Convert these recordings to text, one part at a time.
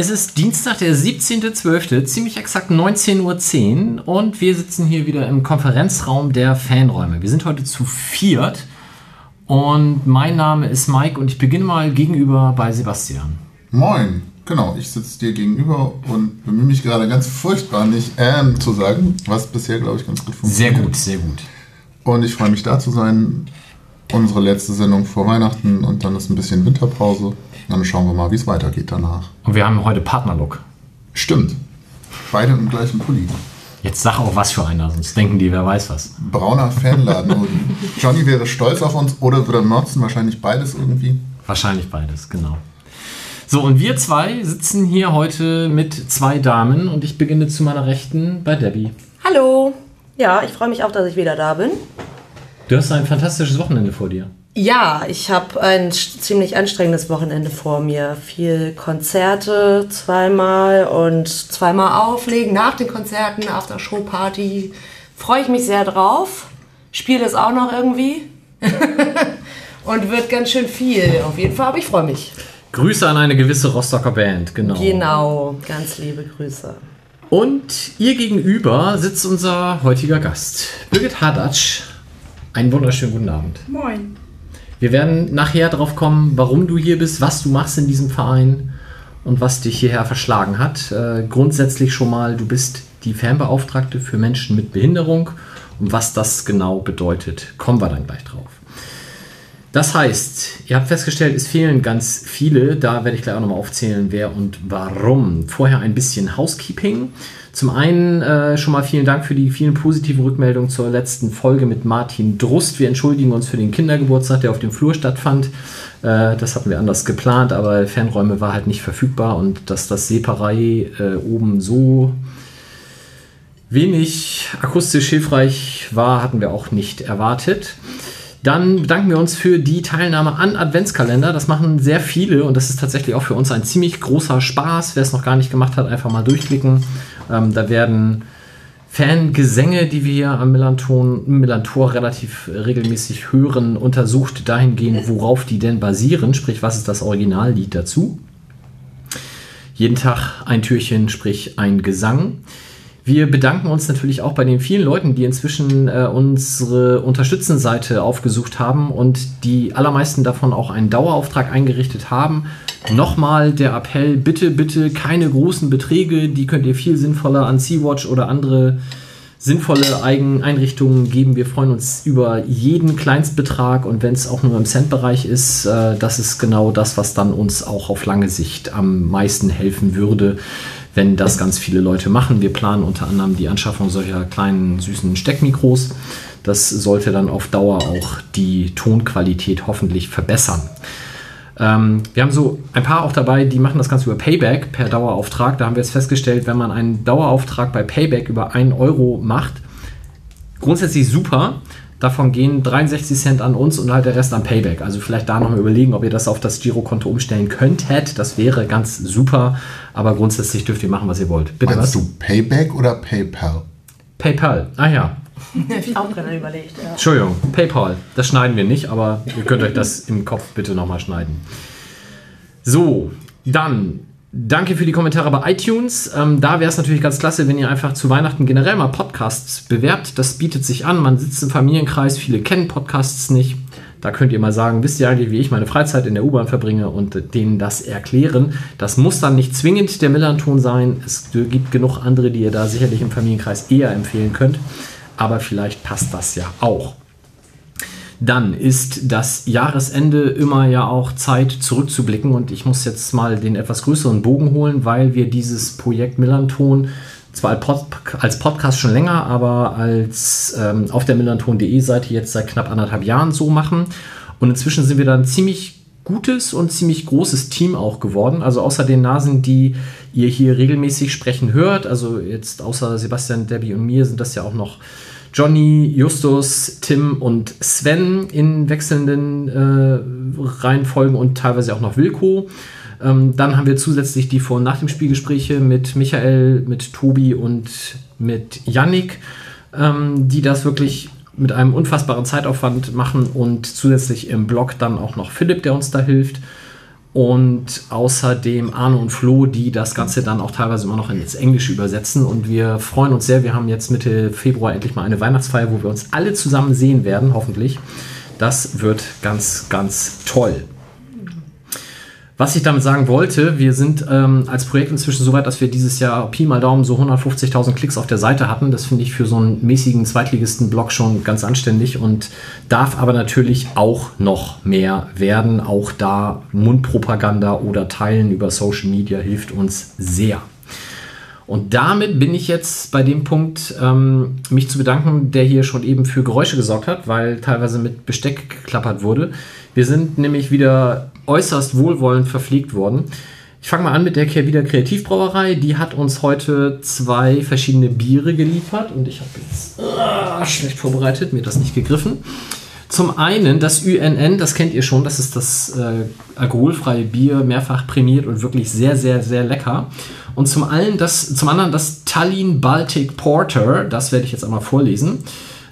Es ist Dienstag, der 17.12., ziemlich exakt 19.10 Uhr und wir sitzen hier wieder im Konferenzraum der Fanräume. Wir sind heute zu viert und mein Name ist Mike und ich beginne mal gegenüber bei Sebastian. Moin! Genau, ich sitze dir gegenüber und bemühe mich gerade ganz furchtbar, nicht ähm zu sagen, was bisher, glaube ich, ganz gut funktioniert. Sehr gut, sehr gut. Und ich freue mich da zu sein. Unsere letzte Sendung vor Weihnachten und dann ist ein bisschen Winterpause. Dann schauen wir mal, wie es weitergeht danach. Und wir haben heute Partnerlook. Stimmt. Beide im gleichen Pulli. Jetzt sag auch was für einer, sonst denken die, wer weiß was. Brauner Fanladen. Johnny wäre stolz auf uns oder würde motzen, wahrscheinlich beides irgendwie. Wahrscheinlich beides, genau. So, und wir zwei sitzen hier heute mit zwei Damen und ich beginne zu meiner Rechten bei Debbie. Hallo. Ja, ich freue mich auch, dass ich wieder da bin. Du hast ein fantastisches Wochenende vor dir. Ja, ich habe ein ziemlich anstrengendes Wochenende vor mir. Viel Konzerte zweimal und zweimal auflegen nach den Konzerten, after Show Party. Freue ich mich sehr drauf. Spiele das auch noch irgendwie. und wird ganz schön viel auf jeden Fall, aber ich freue mich. Grüße an eine gewisse Rostocker Band, genau. Genau, ganz liebe Grüße. Und ihr gegenüber sitzt unser heutiger Gast, Birgit Hadatsch. Einen wunderschönen guten Abend. Moin. Wir werden nachher darauf kommen, warum du hier bist, was du machst in diesem Verein und was dich hierher verschlagen hat. Äh, grundsätzlich schon mal, du bist die Fernbeauftragte für Menschen mit Behinderung und was das genau bedeutet, kommen wir dann gleich drauf. Das heißt, ihr habt festgestellt, es fehlen ganz viele. Da werde ich gleich auch nochmal aufzählen, wer und warum. Vorher ein bisschen Housekeeping. Zum einen äh, schon mal vielen Dank für die vielen positiven Rückmeldungen zur letzten Folge mit Martin Drust. Wir entschuldigen uns für den Kindergeburtstag, der auf dem Flur stattfand. Äh, das hatten wir anders geplant, aber Fernräume war halt nicht verfügbar und dass das Separei äh, oben so wenig akustisch hilfreich war, hatten wir auch nicht erwartet. Dann bedanken wir uns für die Teilnahme an Adventskalender. Das machen sehr viele und das ist tatsächlich auch für uns ein ziemlich großer Spaß. Wer es noch gar nicht gemacht hat, einfach mal durchklicken. Ähm, da werden Fangesänge, die wir am Millanton, Millantor relativ regelmäßig hören, untersucht dahingehend, worauf die denn basieren, sprich, was ist das Originallied dazu. Jeden Tag ein Türchen, sprich ein Gesang. Wir bedanken uns natürlich auch bei den vielen Leuten, die inzwischen äh, unsere Unterstützenseite aufgesucht haben und die allermeisten davon auch einen Dauerauftrag eingerichtet haben. Nochmal der Appell, bitte, bitte keine großen Beträge, die könnt ihr viel sinnvoller an Sea-Watch oder andere sinnvolle Einrichtungen geben. Wir freuen uns über jeden Kleinstbetrag und wenn es auch nur im Centbereich ist, äh, das ist genau das, was dann uns auch auf lange Sicht am meisten helfen würde wenn das ganz viele Leute machen. Wir planen unter anderem die Anschaffung solcher kleinen süßen Steckmikros. Das sollte dann auf Dauer auch die Tonqualität hoffentlich verbessern. Ähm, wir haben so ein paar auch dabei, die machen das Ganze über Payback per Dauerauftrag. Da haben wir jetzt festgestellt, wenn man einen Dauerauftrag bei Payback über 1 Euro macht, grundsätzlich super. Davon gehen 63 Cent an uns und halt der Rest an Payback. Also vielleicht da nochmal überlegen, ob ihr das auf das Girokonto umstellen könntet. Das wäre ganz super. Aber grundsätzlich dürft ihr machen, was ihr wollt. Bitte Meinst was? du Payback oder PayPal? PayPal. Ah ja. Hab ich auch gerade überlegt. Ja. Entschuldigung, PayPal. Das schneiden wir nicht, aber ihr könnt euch das im Kopf bitte nochmal schneiden. So, dann Danke für die Kommentare bei iTunes. Ähm, da wäre es natürlich ganz klasse, wenn ihr einfach zu Weihnachten generell mal Podcasts bewerbt. Das bietet sich an. Man sitzt im Familienkreis, viele kennen Podcasts nicht. Da könnt ihr mal sagen, wisst ihr eigentlich, wie ich meine Freizeit in der U-Bahn verbringe und denen das erklären. Das muss dann nicht zwingend der Millanton sein. Es gibt genug andere, die ihr da sicherlich im Familienkreis eher empfehlen könnt. Aber vielleicht passt das ja auch. Dann ist das Jahresende immer ja auch Zeit zurückzublicken und ich muss jetzt mal den etwas größeren Bogen holen, weil wir dieses Projekt Millanton zwar als Podcast schon länger, aber als ähm, auf der millanton.de Seite jetzt seit knapp anderthalb Jahren so machen. Und inzwischen sind wir dann ziemlich gutes und ziemlich großes Team auch geworden. Also außer den Nasen, die ihr hier regelmäßig sprechen hört, also jetzt außer Sebastian, Debbie und mir sind das ja auch noch Johnny, Justus, Tim und Sven in wechselnden äh, Reihenfolgen und teilweise auch noch Wilko. Ähm, dann haben wir zusätzlich die Vor- und Nach dem Spielgespräche mit Michael, mit Tobi und mit Yannick, ähm, die das wirklich mit einem unfassbaren Zeitaufwand machen und zusätzlich im Blog dann auch noch Philipp, der uns da hilft. Und außerdem Arne und Flo, die das Ganze dann auch teilweise immer noch ins Englische übersetzen. Und wir freuen uns sehr. Wir haben jetzt Mitte Februar endlich mal eine Weihnachtsfeier, wo wir uns alle zusammen sehen werden, hoffentlich. Das wird ganz, ganz toll. Was ich damit sagen wollte, wir sind ähm, als Projekt inzwischen so weit, dass wir dieses Jahr Pi mal Daumen so 150.000 Klicks auf der Seite hatten. Das finde ich für so einen mäßigen Zweitligisten-Blog schon ganz anständig und darf aber natürlich auch noch mehr werden. Auch da Mundpropaganda oder Teilen über Social Media hilft uns sehr. Und damit bin ich jetzt bei dem Punkt, ähm, mich zu bedanken, der hier schon eben für Geräusche gesorgt hat, weil teilweise mit Besteck geklappert wurde. Wir sind nämlich wieder äußerst wohlwollend verpflegt worden. Ich fange mal an mit der Kehrwieder Kreativbrauerei. Die hat uns heute zwei verschiedene Biere geliefert und ich habe jetzt ah, schlecht vorbereitet, mir das nicht gegriffen. Zum einen das UNN, das kennt ihr schon, das ist das äh, alkoholfreie Bier, mehrfach prämiert und wirklich sehr, sehr, sehr lecker. Und zum, allen das, zum anderen das Tallinn Baltic Porter, das werde ich jetzt einmal vorlesen.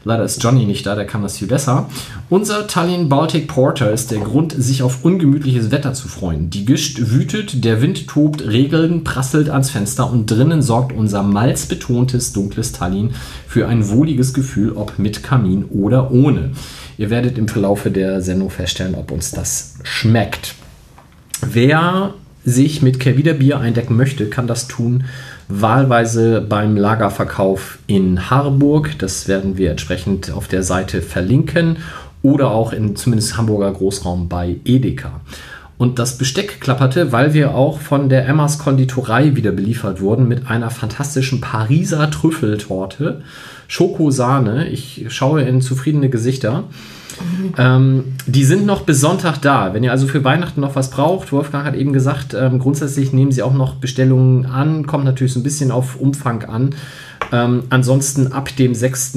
Leider ist Johnny nicht da, der kann das viel besser. Unser Tallinn Baltic Porter ist der Grund, sich auf ungemütliches Wetter zu freuen. Die Gischt wütet, der Wind tobt, Regeln prasselt ans Fenster und drinnen sorgt unser malzbetontes dunkles Tallinn für ein wohliges Gefühl, ob mit Kamin oder ohne. Ihr werdet im Verlaufe der Sendung feststellen, ob uns das schmeckt. Wer sich mit Kervida Bier eindecken möchte, kann das tun wahlweise beim Lagerverkauf in Harburg. Das werden wir entsprechend auf der Seite verlinken oder auch in zumindest Hamburger Großraum bei Edeka. Und das Besteck klapperte, weil wir auch von der Emmas Konditorei wieder beliefert wurden mit einer fantastischen Pariser Trüffeltorte. Schokosahne. Ich schaue in zufriedene Gesichter. Ähm, die sind noch bis Sonntag da. Wenn ihr also für Weihnachten noch was braucht, Wolfgang hat eben gesagt, ähm, grundsätzlich nehmen sie auch noch Bestellungen an, kommt natürlich so ein bisschen auf Umfang an. Ähm, ansonsten ab dem 6.,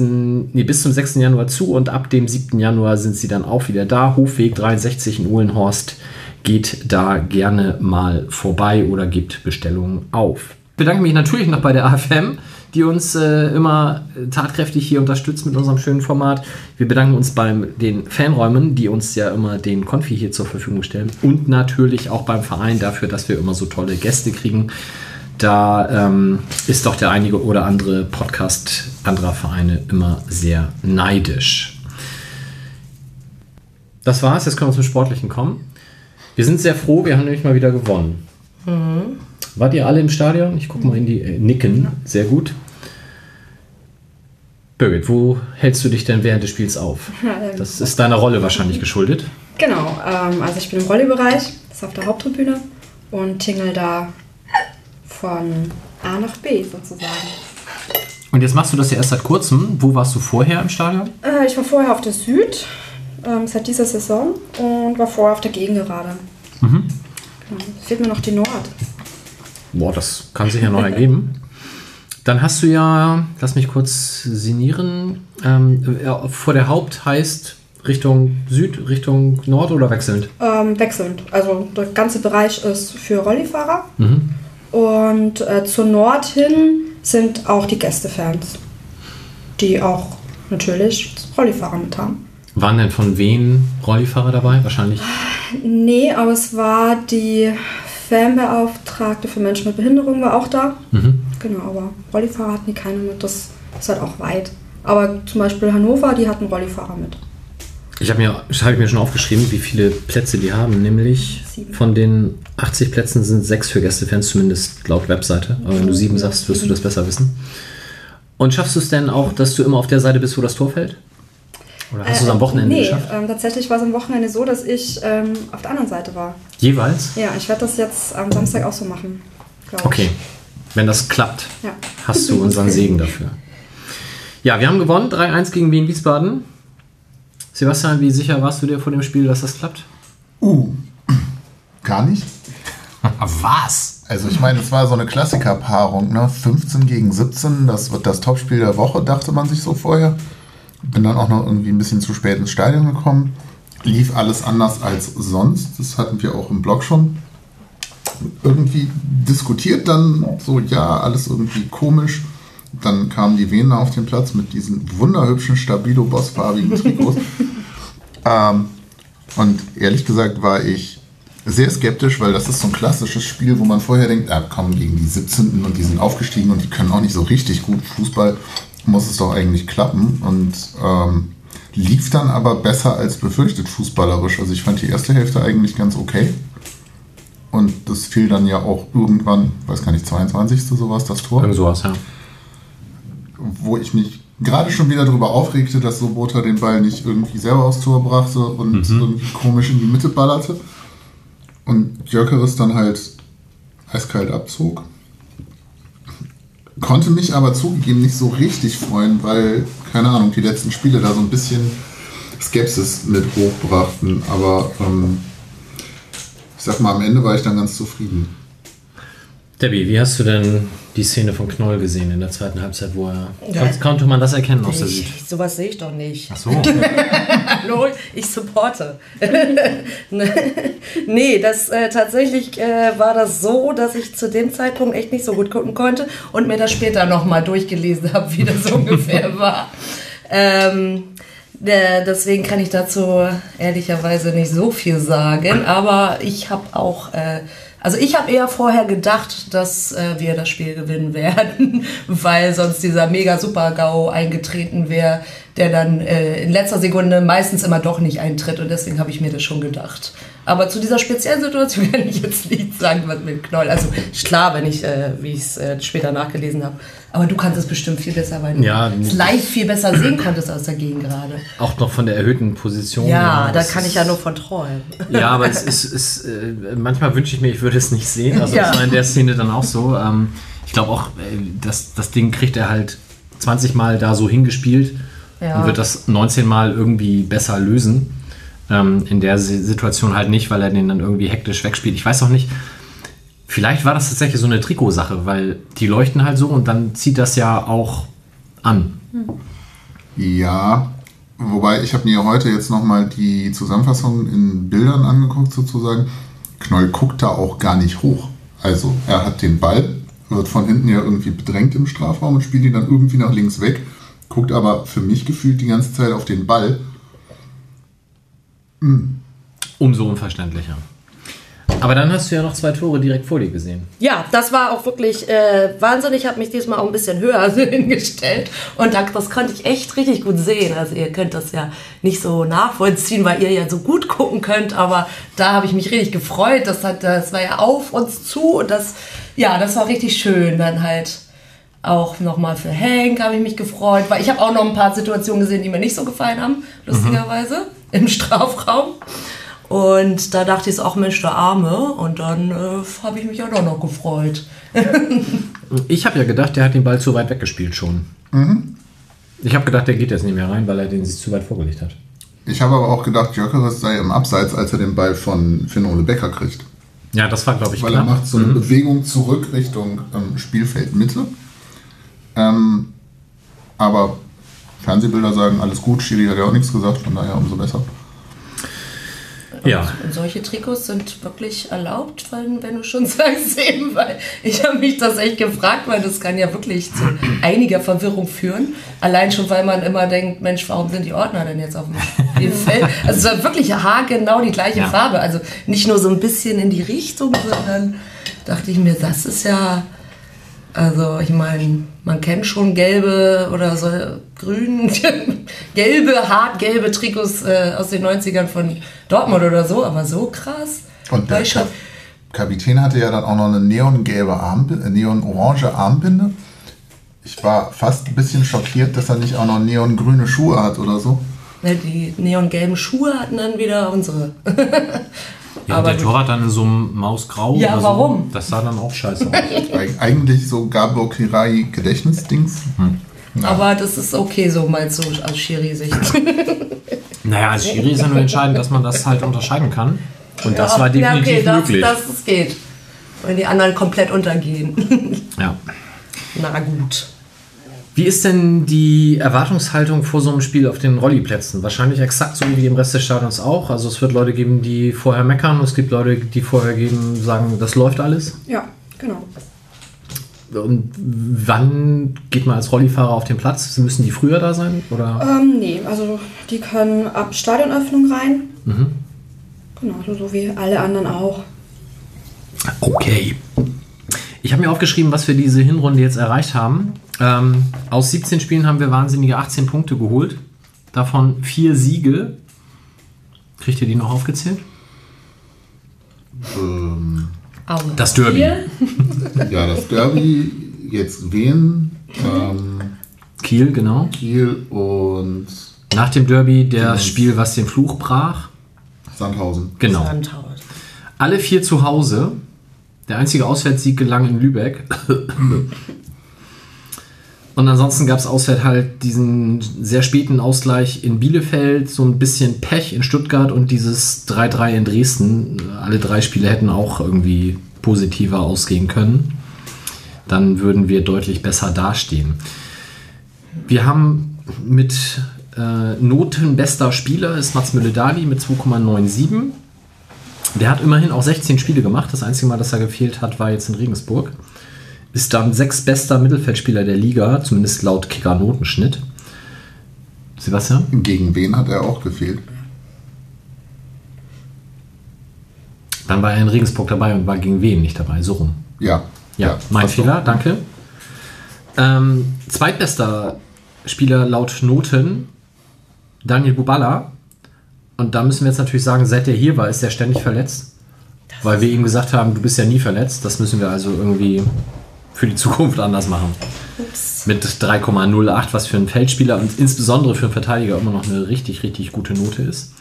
nee, bis zum 6. Januar zu und ab dem 7. Januar sind sie dann auch wieder da. Hofweg 63 in Uhlenhorst. Geht da gerne mal vorbei oder gibt Bestellungen auf. Ich bedanke mich natürlich noch bei der AFM die uns äh, immer tatkräftig hier unterstützt mit unserem schönen Format. Wir bedanken uns bei den Fanräumen, die uns ja immer den Konfi hier zur Verfügung stellen. Und natürlich auch beim Verein dafür, dass wir immer so tolle Gäste kriegen. Da ähm, ist doch der einige oder andere Podcast anderer Vereine immer sehr neidisch. Das war's, jetzt können wir zum Sportlichen kommen. Wir sind sehr froh, wir haben nämlich mal wieder gewonnen. Mhm. Wart ihr alle im Stadion? Ich gucke mal in die äh, Nicken. Sehr gut. Birgit, wo hältst du dich denn während des Spiels auf? Das ist deiner Rolle wahrscheinlich geschuldet. Genau, ähm, also ich bin im Rollebereich, das ist auf der Haupttribüne und tingle da von A nach B sozusagen. Und jetzt machst du das ja erst seit kurzem. Wo warst du vorher im Stadion? Äh, ich war vorher auf der Süd, ähm, seit dieser Saison und war vorher auf der Gegengerade. Mhm. Genau. Fehlt mir noch die Nord. Boah, das kann sich ja noch ergeben. Dann hast du ja, lass mich kurz sinnieren, ähm, ja, vor der Haupt heißt Richtung Süd, Richtung Nord oder wechselnd? Ähm, wechselnd. Also der ganze Bereich ist für Rollifahrer. Mhm. Und äh, zur Nord hin sind auch die Gästefans, die auch natürlich Rollifahrer mit haben. Waren denn von wen Rollifahrer dabei? Wahrscheinlich? Nee, aber es war die Fanbeauftragte für Menschen mit Behinderung war auch da. Mhm. Genau, aber Rollifahrer hatten die keine mit. Das ist halt auch weit. Aber zum Beispiel Hannover, die hatten Rollifahrer mit. Ich habe mir, hab mir schon aufgeschrieben, wie viele Plätze die haben. Nämlich sieben. von den 80 Plätzen sind sechs für Gästefans, zumindest laut Webseite. Aber wenn du sieben sagst, wirst du das besser wissen. Und schaffst du es denn auch, dass du immer auf der Seite bist, wo das Tor fällt? Oder hast äh, du es am Wochenende nee, geschafft? Ähm, tatsächlich war es am Wochenende so, dass ich ähm, auf der anderen Seite war. Jeweils? Ja, ich werde das jetzt am Samstag auch so machen. Okay. Wenn das klappt, ja. hast du unseren Segen dafür. Ja, wir haben gewonnen, 3-1 gegen Wien Wiesbaden. Sebastian, wie sicher warst du dir vor dem Spiel, dass das klappt? Uh, gar nicht. Was? Also ich meine, es war so eine Klassikerpaarung, ne? 15 gegen 17, das wird das Topspiel der Woche, dachte man sich so vorher. Bin dann auch noch irgendwie ein bisschen zu spät ins Stadion gekommen. Lief alles anders als sonst. Das hatten wir auch im Blog schon irgendwie diskutiert dann so, ja, alles irgendwie komisch. Dann kamen die Venen auf den Platz mit diesen wunderhübschen Stabilo-Bossfarbigen Trikots. ähm, und ehrlich gesagt war ich sehr skeptisch, weil das ist so ein klassisches Spiel, wo man vorher denkt, ah, komm, gegen die 17. und die sind aufgestiegen und die können auch nicht so richtig gut Fußball, muss es doch eigentlich klappen. Und ähm, lief dann aber besser als befürchtet fußballerisch. Also ich fand die erste Hälfte eigentlich ganz okay. Und das fiel dann ja auch irgendwann, weiß gar nicht, 22. sowas, das Tor. Irgend sowas, ja. Wo ich mich gerade schon wieder darüber aufregte, dass Sobota den Ball nicht irgendwie selber aufs Tor brachte und Mhm. irgendwie komisch in die Mitte ballerte. Und Jökeres dann halt eiskalt abzog. Konnte mich aber zugegeben nicht so richtig freuen, weil, keine Ahnung, die letzten Spiele da so ein bisschen Skepsis mit hochbrachten. Aber ähm, ich sag mal, am Ende war ich dann ganz zufrieden. Debbie, wie hast du denn die Szene von Knoll gesehen in der zweiten Halbzeit, wo er. Ja. Kon konnte man das erkennen aus der Sicht? Ich, sowas sehe ich doch nicht. Ach so. Hallo, ich supporte. nee, das äh, tatsächlich äh, war das so, dass ich zu dem Zeitpunkt echt nicht so gut gucken konnte und mir das später nochmal durchgelesen habe, wie das ungefähr war. Ähm, äh, deswegen kann ich dazu ehrlicherweise nicht so viel sagen, aber ich habe auch, äh, also ich habe eher vorher gedacht, dass äh, wir das Spiel gewinnen werden, weil sonst dieser mega Super-GAU eingetreten wäre, der dann äh, in letzter Sekunde meistens immer doch nicht eintritt und deswegen habe ich mir das schon gedacht. Aber zu dieser speziellen Situation kann ich jetzt nicht sagen, was mit Knoll. Also klar, wenn ich, äh, wie ich es äh, später nachgelesen habe. Aber du kannst es bestimmt viel besser, weil du Ja, es live viel besser sehen konntest aus der Gegend gerade. Auch noch von der erhöhten Position. Ja, da das kann ich ja nur von träumen. Ja, aber es ist, ist äh, manchmal wünsche ich mir, ich würde es nicht sehen. Also Ja. das war in der Szene dann auch so. Ähm, ich glaube auch, äh, das, das Ding kriegt er halt 20 Mal da so hingespielt Ja. und wird das 19 Mal irgendwie besser lösen. Ähm, in der Si- Situation halt nicht, weil er den dann irgendwie hektisch wegspielt. Ich weiß auch nicht, vielleicht war das tatsächlich so eine Trikotsache, weil die leuchten halt so und dann zieht das ja auch an. Ja, wobei ich habe mir heute jetzt nochmal die Zusammenfassung in Bildern angeguckt sozusagen. Knoll guckt da auch gar nicht hoch. Also er hat den Ball, wird von hinten ja irgendwie bedrängt im Strafraum und spielt ihn dann irgendwie nach links weg, guckt aber für mich gefühlt die ganze Zeit auf den Ball. Umso unverständlicher. Aber dann hast du ja noch zwei Tore direkt vor dir gesehen. Ja, das war auch wirklich äh, Wahnsinn. Ich habe mich diesmal auch ein bisschen höher hingestellt und da, das konnte ich echt richtig gut sehen. Also ihr könnt das ja nicht so nachvollziehen, weil ihr ja so gut gucken könnt, aber da habe ich mich richtig gefreut. Das, hat, das war ja auf uns zu und das, ja, das war richtig schön. Dann halt auch nochmal für Hank habe ich mich gefreut, weil ich habe auch noch ein paar Situationen gesehen, die mir nicht so gefallen haben, lustigerweise, im Strafraum. Und da dachte ich so, auch Mensch, der Arme. Und dann äh, habe ich mich ja doch noch gefreut. Ich habe ja gedacht, der hat den Ball zu weit weggespielt schon. Ich habe gedacht, der geht jetzt nicht mehr rein, weil er den sich zu weit vorgelegt hat. Ich habe aber auch gedacht, Jökeres sei im Abseits, als er den Ball von Finn Ole Becker kriegt. Ja, das war, glaube ich, Weil klar. er macht so eine Bewegung zurück Richtung ähm, Spielfeldmitte. Ähm, aber Fernsehbilder sagen, alles gut, Schiri hat ja auch nichts gesagt, von daher umso besser. Ja. Und solche Trikots sind wirklich erlaubt, wenn, wenn du schon sagst eben, weil ich habe mich das echt gefragt, weil das kann ja wirklich zu einiger Verwirrung führen. Allein schon, weil man immer denkt, Mensch, warum sind die Ordner denn jetzt auf dem Spielfeld? Also es war wirklich haargenau die gleiche Ja. Farbe. Also nicht nur so ein bisschen in die Richtung, sondern dachte ich mir, das ist ja Also ich meine, man kennt schon gelbe oder so grün, gelbe, hart gelbe Trikots äh, aus den 90ern von Dortmund oder so, aber so krass. Und der Kap Kapitän hatte ja dann auch noch eine neongelbe Armbinde, äh, neonorange Armbinde. Ich war fast ein bisschen schockiert, dass er nicht auch noch neongrüne Schuhe hat oder so. die neongelben Schuhe hatten dann wieder unsere. Ja, Aber der. Torwart dann in so einem Mausgrau. Ja, oder warum? So. Das sah dann auch scheiße aus. Eig- Eigentlich so Gabor Kirai Gedächtnisdings. Aber das ist okay, so meinst du aus Schiri-Sicht. naja, als Schiri ist ja nur entscheidend, dass man das halt unterscheiden kann. Und das war ja, definitiv okay, das, möglich. Das, das geht. Wenn die anderen komplett untergehen. ja. Na gut. Wie ist denn die Erwartungshaltung vor so einem Spiel auf den Rolliplätzen? Wahrscheinlich exakt so wie im Rest des Stadions auch. Also es wird Leute geben, die vorher meckern und es gibt Leute, die vorher geben, sagen, das läuft alles. Ja, genau. Und wann geht man als Rollifahrer auf den Platz? Müssen die früher da sein? Oder? Ähm, nee, also die können ab Stadionöffnung rein. Genau, so, so wie alle anderen auch. Okay. Ich habe mir aufgeschrieben, was wir diese Hinrunde jetzt erreicht haben. Ähm, aus 17 Spielen haben wir wahnsinnige 18 Punkte geholt. Davon vier Siege. Kriegt ihr die noch aufgezählt? Ähm. Das Derby. Ja, das Derby, jetzt Wien, ähm, Kiel, genau. Kiel und Nach dem Derby das. Spiel, was den Fluch brach. Sandhausen. Genau. Sandhaus. Alle vier zu Hause. Der einzige Auswärtssieg gelang in Lübeck. Und ansonsten gab es auswärts halt diesen sehr späten Ausgleich in Bielefeld, so ein bisschen Pech in Stuttgart und dieses 3-3 in Dresden. Alle drei Spiele hätten auch irgendwie positiver ausgehen können. Dann würden wir deutlich besser dastehen. Wir haben mit äh, Noten bester Spieler ist Mats Mülle-Dali mit 2,97. Der hat immerhin auch 16 Spiele gemacht. Das einzige Mal, dass er gefehlt hat, war jetzt in Regensburg. Ist dann sechstbester Mittelfeldspieler der Liga, zumindest laut Kicker-Notenschnitt. Sebastian? Gegen wen hat er auch gefehlt? Dann war er in Regensburg dabei und war gegen wen nicht dabei? So rum. Ja. Ja, mein passt doch. Fehler, danke. Ähm, zweitbester Spieler laut Noten, Daniel Bubala. Und da müssen wir jetzt natürlich sagen, seit er hier war, ist er ständig verletzt. Weil wir ihm gesagt haben, du bist ja nie verletzt. Das müssen wir also irgendwie für die Zukunft anders machen. Mit 3,08, was für einen Feldspieler und insbesondere für einen Verteidiger immer noch eine richtig, richtig gute Note ist.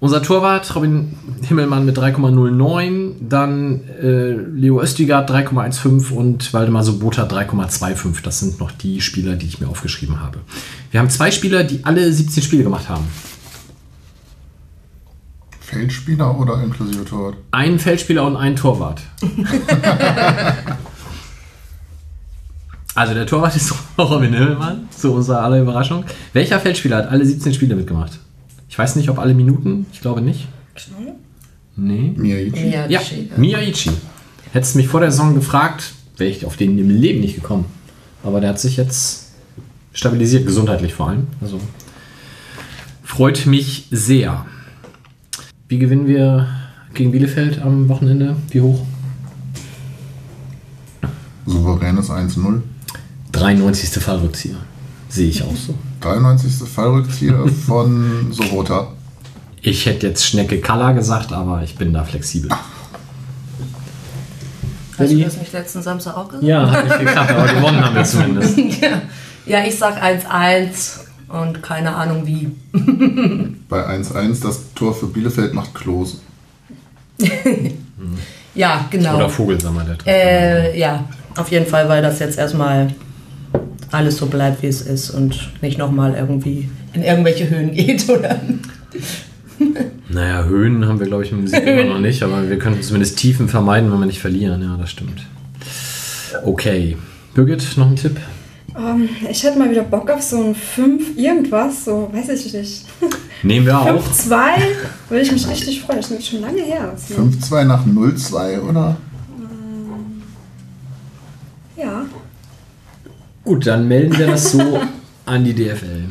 Unser Torwart Robin Himmelmann mit 3,09, dann äh, Leo Östigard 3,15 und Waldemar Sobota 3,25. Das sind noch die Spieler, die ich mir aufgeschrieben habe. Wir haben zwei Spieler, die alle 17 Spiele gemacht haben. Feldspieler oder inklusive Torwart? Einen Feldspieler und einen Torwart. also der Torwart ist Robin Himmelmann, zu unserer aller Überraschung. Welcher Feldspieler hat alle 17 Spiele mitgemacht? Ich weiß nicht, ob alle Minuten. Ich glaube nicht. Nee. Miyagichi? Ja, Ja, Miyaichi. Hättest mich vor der Saison gefragt, wäre ich auf den im Leben nicht gekommen. Aber der hat sich jetzt stabilisiert, gesundheitlich vor allem. Also freut mich sehr. Wie gewinnen wir gegen Bielefeld am Wochenende? Wie hoch? Souveränes 1-0. 93. Fallrückzieher. Sehe ich auch so. 93. Fallrückzieher von Sorota. Ich hätte jetzt Schnecke Kalla gesagt, aber ich bin da flexibel. Hast du das nicht letzten Samstag auch gesagt? Ja, hat nicht geklappt, aber gewonnen haben wir zumindest. Ja, ja ich sag 1-1 und keine Ahnung wie. Bei 1-1 das Tor für Bielefeld macht Klose. Ja, genau. Oder Vogelsammer, der Trainer. Äh, ja, auf jeden Fall, weil das jetzt erstmal alles so bleibt, wie es ist und nicht nochmal irgendwie in irgendwelche Höhen geht, oder? Naja, Höhen haben wir, glaube ich, im Sieg immer noch nicht, aber wir können zumindest Tiefen vermeiden, wenn wir nicht verlieren. Ja, das stimmt. Okay. Birgit, noch ein Tipp? ähm, ich hätte mal wieder Bock auf so ein 5 irgendwas, so weiß ich nicht. Nehmen wir auch. 5-2 würde ich mich richtig freuen. Das ist schon lange her. Das, ne? 5-2 nach 0-2, oder? Ja. Gut, dann melden wir das so an die DFL.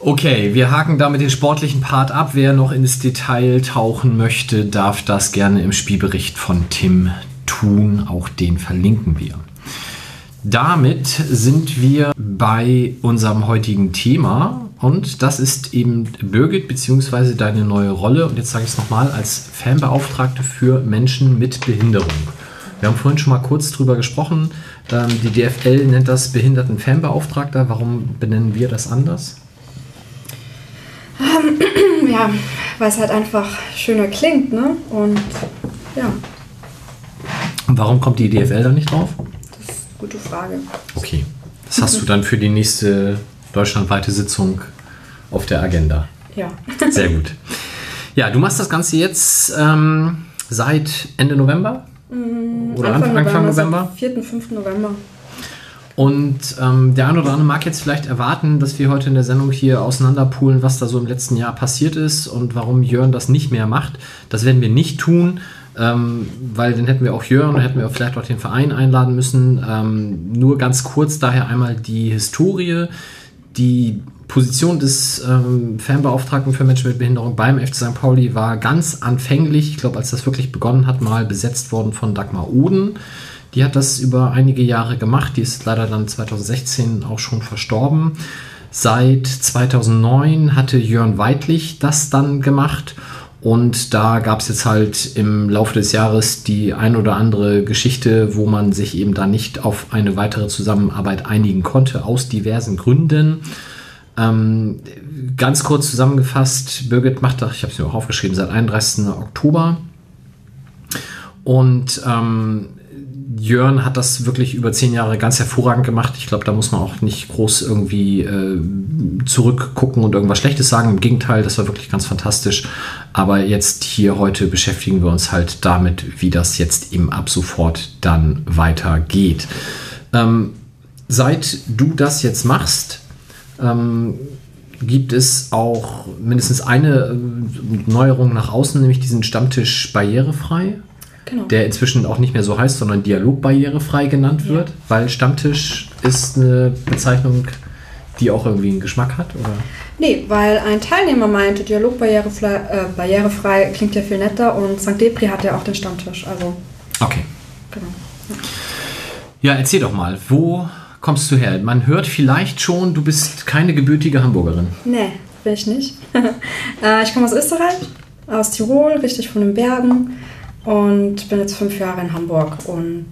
Okay, wir haken damit den sportlichen Part ab. Wer noch ins Detail tauchen möchte, darf das gerne im Spielbericht von Tim tun. Auch den verlinken wir. Damit sind wir bei unserem heutigen Thema und das ist eben Birgit bzw. deine neue Rolle und jetzt sage ich es nochmal als Fanbeauftragte für Menschen mit Behinderung. Wir haben vorhin schon mal kurz drüber gesprochen. Ähm, die DFL nennt das Behinderten-Fanbeauftragter. Warum benennen wir das anders? Ja, weil es halt einfach schöner klingt, ne? Und ja, warum kommt die DFL da nicht drauf? das ist eine gute Frage. Okay, das hast du dann für die nächste deutschlandweite Sitzung auf der Agenda. Ja. Sehr gut. Ja, du machst das Ganze jetzt ähm, seit Ende November? Oder Anfang, Anfang November? Also 4., 5. November. Und ähm, der eine oder andere mag jetzt vielleicht erwarten, dass wir heute in der Sendung hier auseinanderpulen, was da so im letzten Jahr passiert ist und warum Jörn das nicht mehr macht. Das werden wir nicht tun, ähm, weil dann hätten wir auch Jörn, hätten wir auch vielleicht auch den Verein einladen müssen. Ähm, nur ganz kurz daher einmal die Historie. Die Position des ähm, Fanbeauftragten für Menschen mit Behinderung beim FC St. Pauli war ganz anfänglich, ich glaube, als das wirklich begonnen hat, mal besetzt worden von Dagmar Oden. Die hat das über einige Jahre gemacht. Die ist leider dann 2016 auch schon verstorben. Seit 2009 hatte Jörn Weidlich das dann gemacht. Und da gab es jetzt halt im Laufe des Jahres die ein oder andere Geschichte, wo man sich eben da nicht auf eine weitere Zusammenarbeit einigen konnte, aus diversen Gründen. Ähm, ganz kurz zusammengefasst, Birgit macht das, ich habe es mir auch aufgeschrieben, seit 31. Oktober. Und ähm, Jörn hat das wirklich über zehn Jahre ganz hervorragend gemacht. Ich glaube, da muss man auch nicht groß irgendwie äh, zurückgucken und irgendwas Schlechtes sagen. Im Gegenteil, das war wirklich ganz fantastisch. Aber jetzt hier heute beschäftigen wir uns halt damit, wie das jetzt eben ab sofort dann weitergeht. Ähm, seit du das jetzt machst, ähm, gibt es auch mindestens eine äh, Neuerung nach außen, nämlich diesen Stammtisch barrierefrei. Genau. Der inzwischen auch nicht mehr so heißt, sondern dialogbarrierefrei genannt wird, ja. weil Stammtisch ist eine Bezeichnung, die auch irgendwie einen Geschmack hat, oder? Nee, weil ein Teilnehmer meinte, dialogbarrierefrei äh, barrierefrei klingt ja viel netter und St. Depri hat ja auch den Stammtisch, also. Okay. Genau. Ja. ja, erzähl doch mal, wo kommst du her? Man hört vielleicht schon, du bist keine gebürtige Hamburgerin. Nee, bin ich nicht. Äh, ich komme aus Österreich, aus Tirol, richtig von den Bergen und bin jetzt fünf Jahre in Hamburg und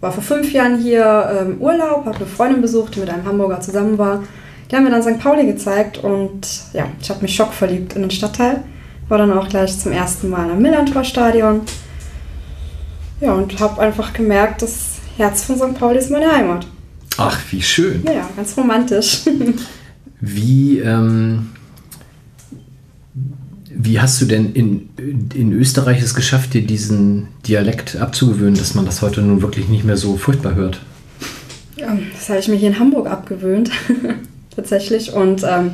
war vor fünf Jahren hier im ähm, Urlaub, habe eine Freundin besucht, die mit einem Hamburger zusammen war. Die haben mir dann St. Pauli gezeigt und ja, ich habe mich schockverliebt in den Stadtteil. War dann auch gleich zum ersten Mal am Millantor-Stadion. Ja, und habe einfach gemerkt, das Herz von St. Pauli ist meine Heimat. Ach, wie schön. Ja, ganz romantisch. wie, ähm, wie hast du denn in, in Österreich es geschafft, dir diesen Dialekt abzugewöhnen, dass man das heute nun wirklich nicht mehr so furchtbar hört? Ja, das habe ich mir hier in Hamburg abgewöhnt, tatsächlich. Und ähm,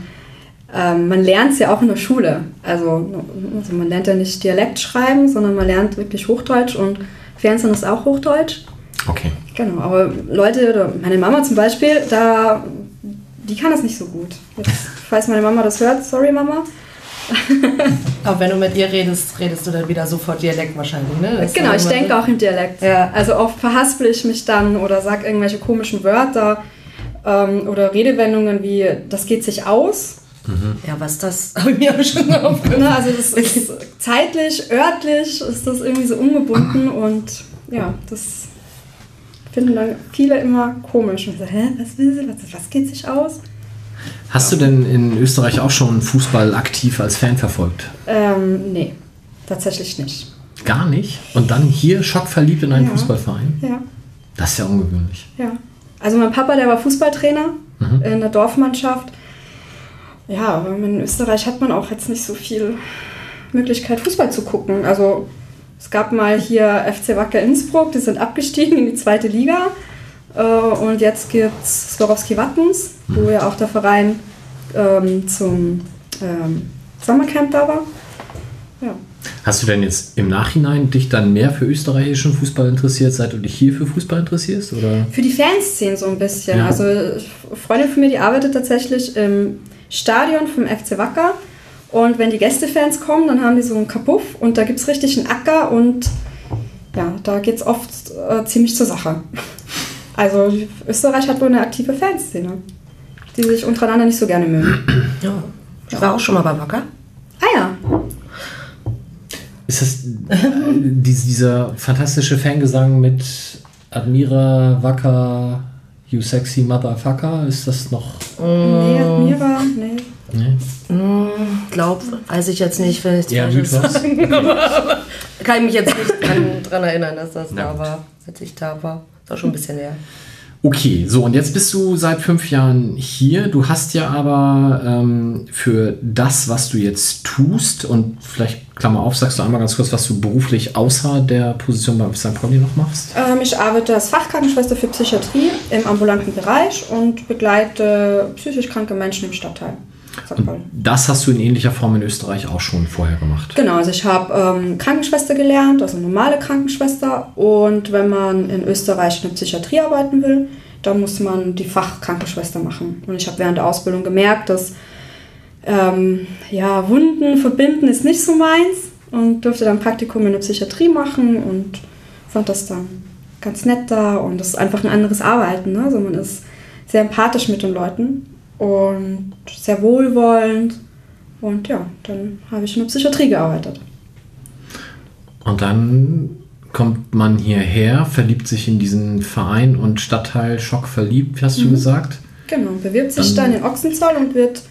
ähm, man lernt es ja auch in der Schule. Also, also, man lernt ja nicht Dialekt schreiben, sondern man lernt wirklich Hochdeutsch und Fernsehen ist auch Hochdeutsch. Okay. Genau, aber Leute, oder meine Mama zum Beispiel, da, die kann das nicht so gut. Jetzt, falls meine Mama das hört, sorry Mama. Aber wenn du mit ihr redest, redest du dann wieder sofort Dialekt wahrscheinlich, ne? Das genau, ich denke so. auch im Dialekt. Ja. Also oft verhaspel ich mich dann oder sag irgendwelche komischen Wörter ähm, oder Redewendungen wie, das geht sich aus. Mhm. Ja, was das habe ich mir aber schon aufgehört. Ne, also das ist zeitlich, örtlich ist das irgendwie so ungebunden und ja, das finden dann viele immer komisch. Und so, hä, was will sie, was, was geht sich aus? Hast du denn in Österreich auch schon Fußball aktiv als Fan verfolgt? Ähm, nee, tatsächlich nicht. Gar nicht? Und dann hier schockverliebt in einen ja. Fußballverein? Ja. Das ist ja ungewöhnlich. Ja. Also mein Papa, der war Fußballtrainer mhm. in der Dorfmannschaft. Ja, aber in Österreich hat man auch jetzt nicht so viel Möglichkeit, Fußball zu gucken. Also es gab mal hier FC Wacker Innsbruck, die sind abgestiegen in die zweite Liga. Äh, und jetzt gibt es Swarovski Wattens, wo mhm. ja auch der Verein ähm, zum ähm, Sommercamp da war. Ja. Hast du denn jetzt im Nachhinein dich dann mehr für österreichischen Fußball interessiert, seit du dich hier für Fußball interessierst? Oder? Für die Fanszene so ein bisschen. Ja. Also eine Freundin von mir, die arbeitet tatsächlich im Stadion vom FC Wacker. Und wenn die Gästefans kommen, dann haben die so einen Kapuff und da gibt es richtig einen Acker und ja, da geht es oft äh, ziemlich zur Sache. Also Österreich hat wohl eine aktive Fanszene, die sich untereinander nicht so gerne mögen. Ja, ich war auch schon mal bei Wacker. Ah ja. Ist das äh, dieser fantastische Fangesang mit Admira, Wacker, You Sexy Motherfucker? Ist das noch... Nee, Admira, nee. Nee? Mm, glaub, weiß ich jetzt nicht, wenn ich ja, sagen. Kann ich mich jetzt nicht daran erinnern, dass das ja. da war, als ich da war. Ist auch schon ein bisschen her. Okay, so und jetzt bist du seit fünf Jahren hier. Du hast ja aber ähm, für das, was du jetzt tust, und vielleicht Klammer auf, sagst du einmal ganz kurz, was du beruflich außer der Position bei St. Pauli noch machst? Ähm, ich arbeite als Fachkrankenschwester für Psychiatrie im ambulanten Bereich und begleite psychisch kranke Menschen im Stadtteil. Pauli. Das hast du in ähnlicher Form in Österreich auch schon vorher gemacht. Genau, also ich habe ähm, Krankenschwester gelernt, also normale Krankenschwester. Und wenn man in Österreich in der Psychiatrie arbeiten will, dann muss man die Fachkrankenschwester machen. Und ich habe während der Ausbildung gemerkt, dass ähm, ja, Wunden verbinden ist nicht so meins und durfte dann Praktikum in der Psychiatrie machen und fand das dann ganz nett da und das ist einfach ein anderes Arbeiten. Ne? Also man ist sehr empathisch mit den Leuten und sehr wohlwollend und ja, dann habe ich in der Psychiatrie gearbeitet. Und dann kommt man hierher, verliebt sich in diesen Verein und Stadtteil Schock verliebt, hast du gesagt? Genau, bewirbt sich dann, in Ochsenzoll und wird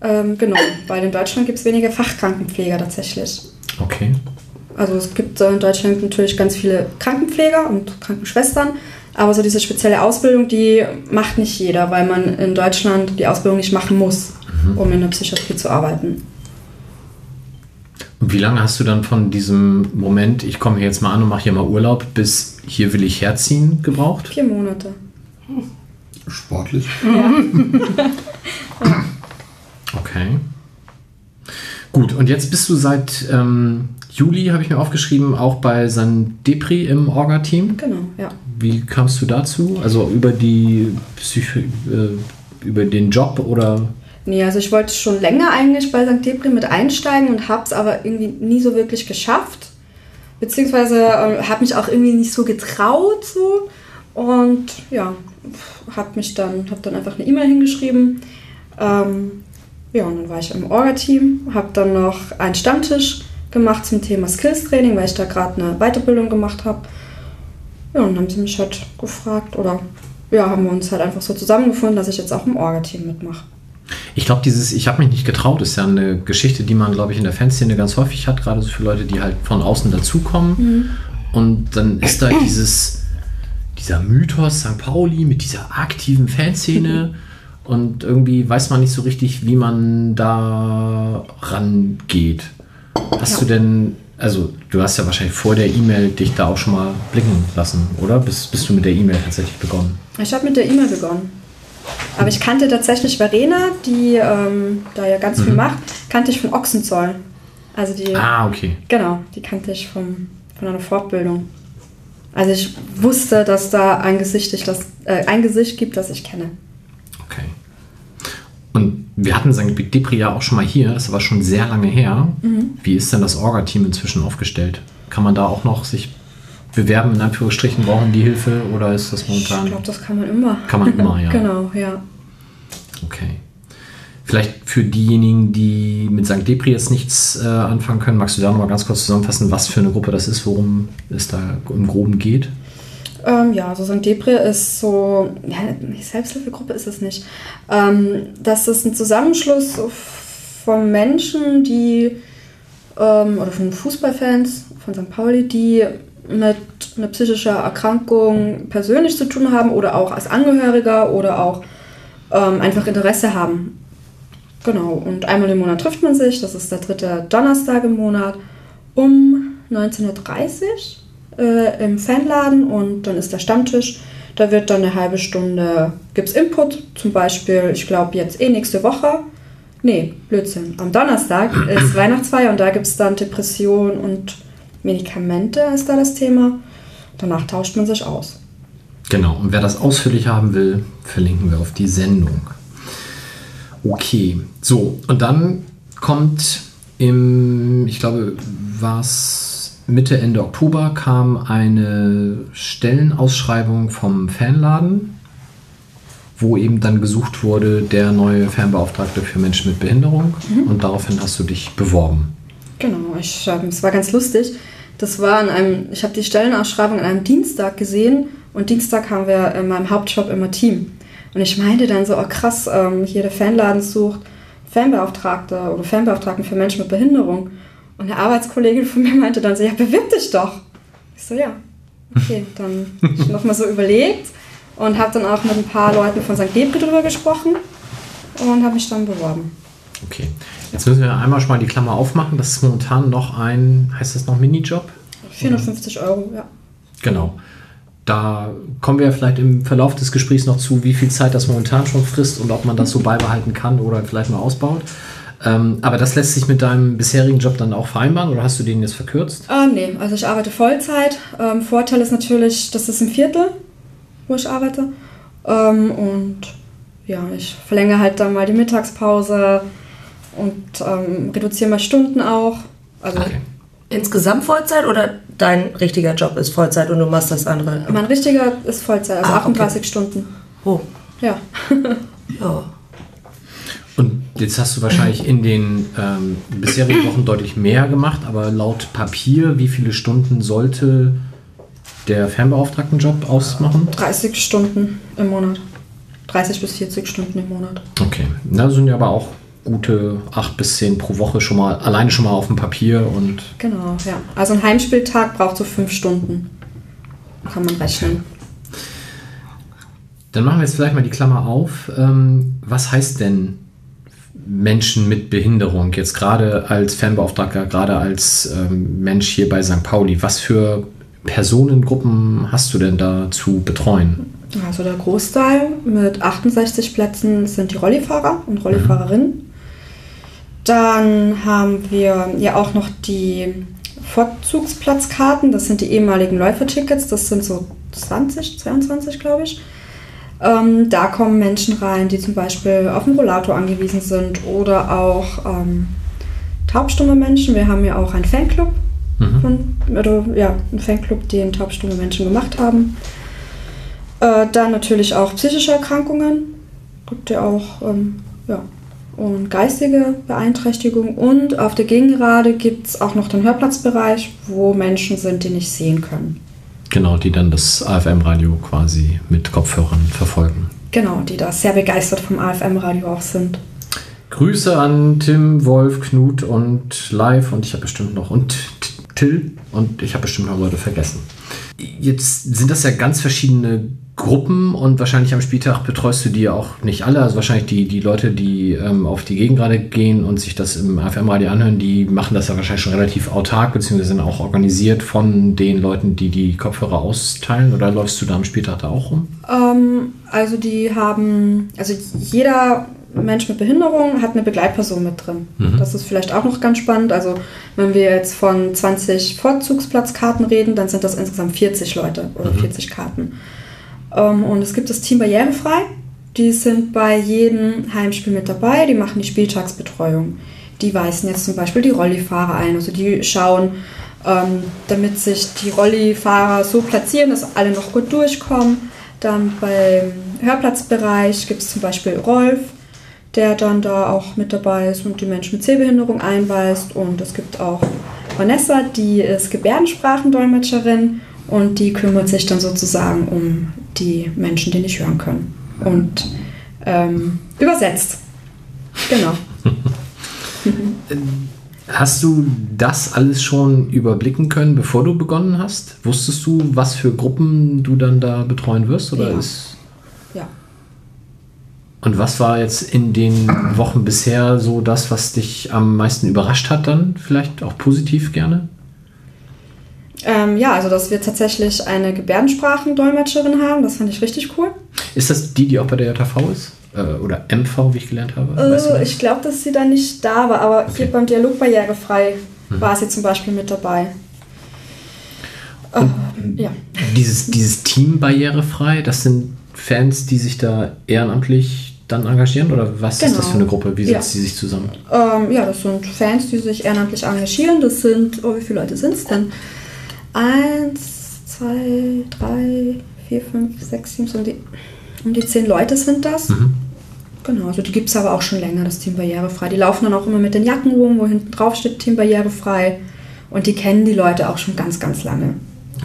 ähm, genommen, weil in Deutschland gibt es weniger Fachkrankenpfleger tatsächlich. Okay. Also es gibt in Deutschland natürlich ganz viele Krankenpfleger und Krankenschwestern, aber so diese spezielle Ausbildung, die macht nicht jeder, weil man in Deutschland die Ausbildung nicht machen muss, um in der Psychiatrie zu arbeiten. Und wie lange hast du dann von diesem Moment, ich komme hier jetzt mal an und mache hier mal Urlaub, bis hier will ich herziehen, gebraucht? Vier Monate. Sportlich. Okay. Gut, und jetzt bist du seit ähm, Juli, habe ich mir aufgeschrieben, auch bei San Depri im Orga-Team. Genau, ja. Wie kamst du dazu? Also über die Psycho äh, über den Job oder? Nee, also ich wollte schon länger eigentlich bei St. Depri mit einsteigen und habe es aber irgendwie nie so wirklich geschafft. Beziehungsweise äh, habe mich auch irgendwie nicht so getraut so. Und ja, habe mich dann, habe dann einfach eine E-Mail hingeschrieben. Ähm, ja, und dann war ich im Orga-Team, habe dann noch einen Stammtisch gemacht zum Thema Skills-Training, weil ich da gerade eine Weiterbildung gemacht habe. Ja, und dann haben sie mich halt gefragt oder ja, haben wir uns halt einfach so zusammengefunden, dass ich jetzt auch im Orga-Team mitmache. Ich glaube, dieses Ich habe mich nicht getraut ist ja eine Geschichte, die man, glaube ich, in der Fanszene ganz häufig hat, gerade so für Leute, die halt von außen dazukommen. Und dann ist da dieses, dieser Mythos St. Pauli mit dieser aktiven Fanszene. Und irgendwie weiß man nicht so richtig, wie man da rangeht. Hast Ja. du denn, also du hast ja wahrscheinlich vor der E-Mail dich da auch schon mal blicken lassen, oder? Bist, bist du mit der E-Mail tatsächlich begonnen? Ich habe mit der E-Mail begonnen. Aber ich kannte tatsächlich Verena, die ähm, da ja ganz viel macht, kannte ich von Ochsenzoll. Also die, Ah, okay. genau, die kannte ich vom, von einer Fortbildung. Also ich wusste, dass da ein Gesicht, ich das, äh, ein Gesicht gibt, das ich kenne. Und wir hatten St. Depri ja auch schon mal hier, das war schon sehr lange her. Wie ist denn das Orga-Team inzwischen aufgestellt? Kann man da auch noch sich bewerben, in Anführungsstrichen, brauchen die Hilfe oder ist das Ich momentan? glaube, das kann man immer. Kann man immer, ja. genau, ja. Okay. Vielleicht für diejenigen, die mit St. Depri jetzt nichts äh, anfangen können, magst du da noch mal ganz kurz zusammenfassen, was für eine Gruppe das ist, worum es da im Groben geht? Ähm, ja, also St. Depre ist so, ja, Selbsthilfegruppe ist es nicht. Ähm, das ist ein Zusammenschluss von Menschen, die, ähm, oder von Fußballfans von St. Pauli, die mit einer psychischen Erkrankung persönlich zu tun haben oder auch als Angehöriger oder auch ähm, einfach Interesse haben. Genau, und einmal im Monat trifft man sich, das ist der dritte Donnerstag im Monat um 19.30 Uhr äh, im Fanladen und dann ist der Stammtisch. Da wird dann eine halbe Stunde, gibt es Input, zum Beispiel, ich glaube jetzt eh nächste Woche. Nee, Blödsinn. Am Donnerstag ist Weihnachtsfeier und da gibt es dann Depression und Medikamente ist da das Thema. Danach tauscht man sich aus. Genau, und wer das ausführlich haben will, verlinken wir auf die Sendung. Okay, so, und dann kommt im, ich glaube, war es Mitte, Ende Oktober, kam eine Stellenausschreibung vom Fanladen, wo eben dann gesucht wurde, der neue Fanbeauftragte für Menschen mit Behinderung. Und daraufhin hast du dich beworben. Genau, ich, ähm, es war ganz lustig. Das war an einem, ich habe die Stellenausschreibung an einem Dienstag gesehen und Dienstag haben wir in meinem Hauptjob immer Team. Und ich meinte dann so, oh krass, ähm, hier der Fanladen sucht Fanbeauftragte oder Fanbeauftragten für Menschen mit Behinderung. Und eine Arbeitskollegin von mir meinte dann so, ja, bewirb dich doch. Ich so, ja, okay, dann ich nochmal so überlegt und habe dann auch mit ein paar Leuten von St. Gebri drüber gesprochen und habe mich dann beworben. Okay. Jetzt müssen wir einmal schon mal die Klammer aufmachen. Das ist momentan noch ein, heißt das noch Minijob? 450 Euro, ja. Genau. Da kommen wir vielleicht im Verlauf des Gesprächs noch zu, wie viel Zeit das momentan schon frisst und ob man das so beibehalten kann oder vielleicht mal ausbaut. Ähm, aber das lässt sich mit deinem bisherigen Job dann auch vereinbaren oder hast du den jetzt verkürzt? Ähm, nee, also ich arbeite Vollzeit. Ähm, Vorteil ist natürlich, das ist im Viertel, wo ich arbeite. Ähm, und ja, ich verlängere halt dann mal die Mittagspause und ähm, reduziere mal Stunden auch. Also Okay. Insgesamt Vollzeit oder dein richtiger Job ist Vollzeit und du machst das andere? mein richtiger ist Vollzeit, also Ah, okay. 38 Stunden. Oh, Ja. ja. Und jetzt hast du wahrscheinlich in den ähm, bisherigen Wochen deutlich mehr gemacht, aber laut Papier, wie viele Stunden sollte der Fernbeauftragtenjob ausmachen? 30 Stunden im Monat. 30 bis 40 Stunden im Monat. Okay, da sind ja aber auch gute 8 bis 10 pro Woche schon mal, alleine schon mal auf dem Papier und Genau, ja. Also ein Heimspieltag braucht so 5 Stunden. Kann man rechnen. Dann machen wir jetzt vielleicht mal die Klammer auf. Ähm, was heißt denn Menschen mit Behinderung jetzt gerade als Fernbeauftragter, gerade als ähm, Mensch hier bei St. Pauli? Was für Personengruppen hast du denn da zu betreuen? Also der Großteil mit 68 Plätzen sind die Rollifahrer und Rollifahrerinnen. Dann haben wir ja auch noch die Vorzugsplatzkarten. Das sind die ehemaligen Läufertickets. Das sind so 20, 22 glaube ich. Ähm, da kommen Menschen rein, die zum Beispiel auf den Rollator angewiesen sind oder auch ähm, taubstumme Menschen. Wir haben ja auch einen Fanclub, von, oder, ja, einen Fanclub, den taubstumme Menschen gemacht haben. Äh, dann natürlich auch psychische Erkrankungen, gibt ja auch, ähm, ja, und geistige Beeinträchtigung. Und auf der Gegengerade gibt es auch noch den Hörplatzbereich, wo Menschen sind, die nicht sehen können. Genau, die dann das AFM-Radio quasi mit Kopfhörern verfolgen. Genau, die da sehr begeistert vom AFM-Radio auch sind. Grüße an Tim, Wolf, Knut und Live und ich habe bestimmt noch und Till und ich habe bestimmt noch Leute vergessen. Jetzt sind das ja ganz verschiedene Gruppen und wahrscheinlich am Spieltag betreust du die ja auch nicht alle. Also wahrscheinlich die, die Leute, die ähm, auf die Gegengrade gehen und sich das im AFM-Radio anhören, die machen das ja wahrscheinlich schon relativ autark, beziehungsweise sind auch organisiert von den Leuten, die die Kopfhörer austeilen. Oder läufst du da am Spieltag da auch rum? Ähm, also die haben, also jeder Mensch mit Behinderung hat eine Begleitperson mit drin. Das ist vielleicht auch noch ganz spannend. Also wenn wir jetzt von 20 Vorzugsplatzkarten reden, dann sind das insgesamt 40 Leute oder 40 Karten. Ähm, und es gibt das Team Barrierefrei. Die sind bei jedem Heimspiel mit dabei. Die machen die Spieltagsbetreuung. Die weisen jetzt zum Beispiel die Rollifahrer ein. Also die schauen, ähm, damit sich die Rollifahrer so platzieren, dass alle noch gut durchkommen. Dann beim Hörplatzbereich gibt es zum Beispiel Rolf, der dann da auch mit dabei ist und die Menschen mit Sehbehinderung einweist. Und es gibt auch Vanessa, die ist Gebärdensprachendolmetscherin und die kümmert sich dann sozusagen um die Menschen, die nicht hören können. Und ähm, übersetzt. Genau. Hast du das alles schon überblicken können, bevor du begonnen hast? Wusstest du, was für Gruppen du dann da betreuen wirst? Oder Ja. ist Ja. Und was war jetzt in den Wochen bisher so das, was dich am meisten überrascht hat dann? Vielleicht auch positiv gerne? Ähm, ja, also dass wir tatsächlich eine Gebärdensprachendolmetscherin haben, das fand ich richtig cool. Ist das die, die auch bei der JV ist? Äh, oder MV, wie ich gelernt habe? Weißt du Äh, ich glaube, dass sie da nicht da war, aber hier Okay. beim Dialog barrierefrei war sie zum Beispiel mit dabei. Äh, ja. dieses, dieses Team barrierefrei, das sind Fans, die sich da ehrenamtlich dann engagieren? Oder was ist Genau. das für eine Gruppe? Wie Ja. setzt sie sich zusammen? Ähm, ja, das sind Fans, die sich ehrenamtlich engagieren. Das sind, oh, wie viele Leute sind es denn? Eins, zwei, drei, vier, fünf, sechs, sieben, so um die, um die zehn Leute sind das. Genau, also die gibt es aber auch schon länger, das Team Barrierefrei. Die laufen dann auch immer mit den Jacken rum, wo hinten drauf steht Team Barrierefrei. Und die kennen die Leute auch schon ganz, ganz lange.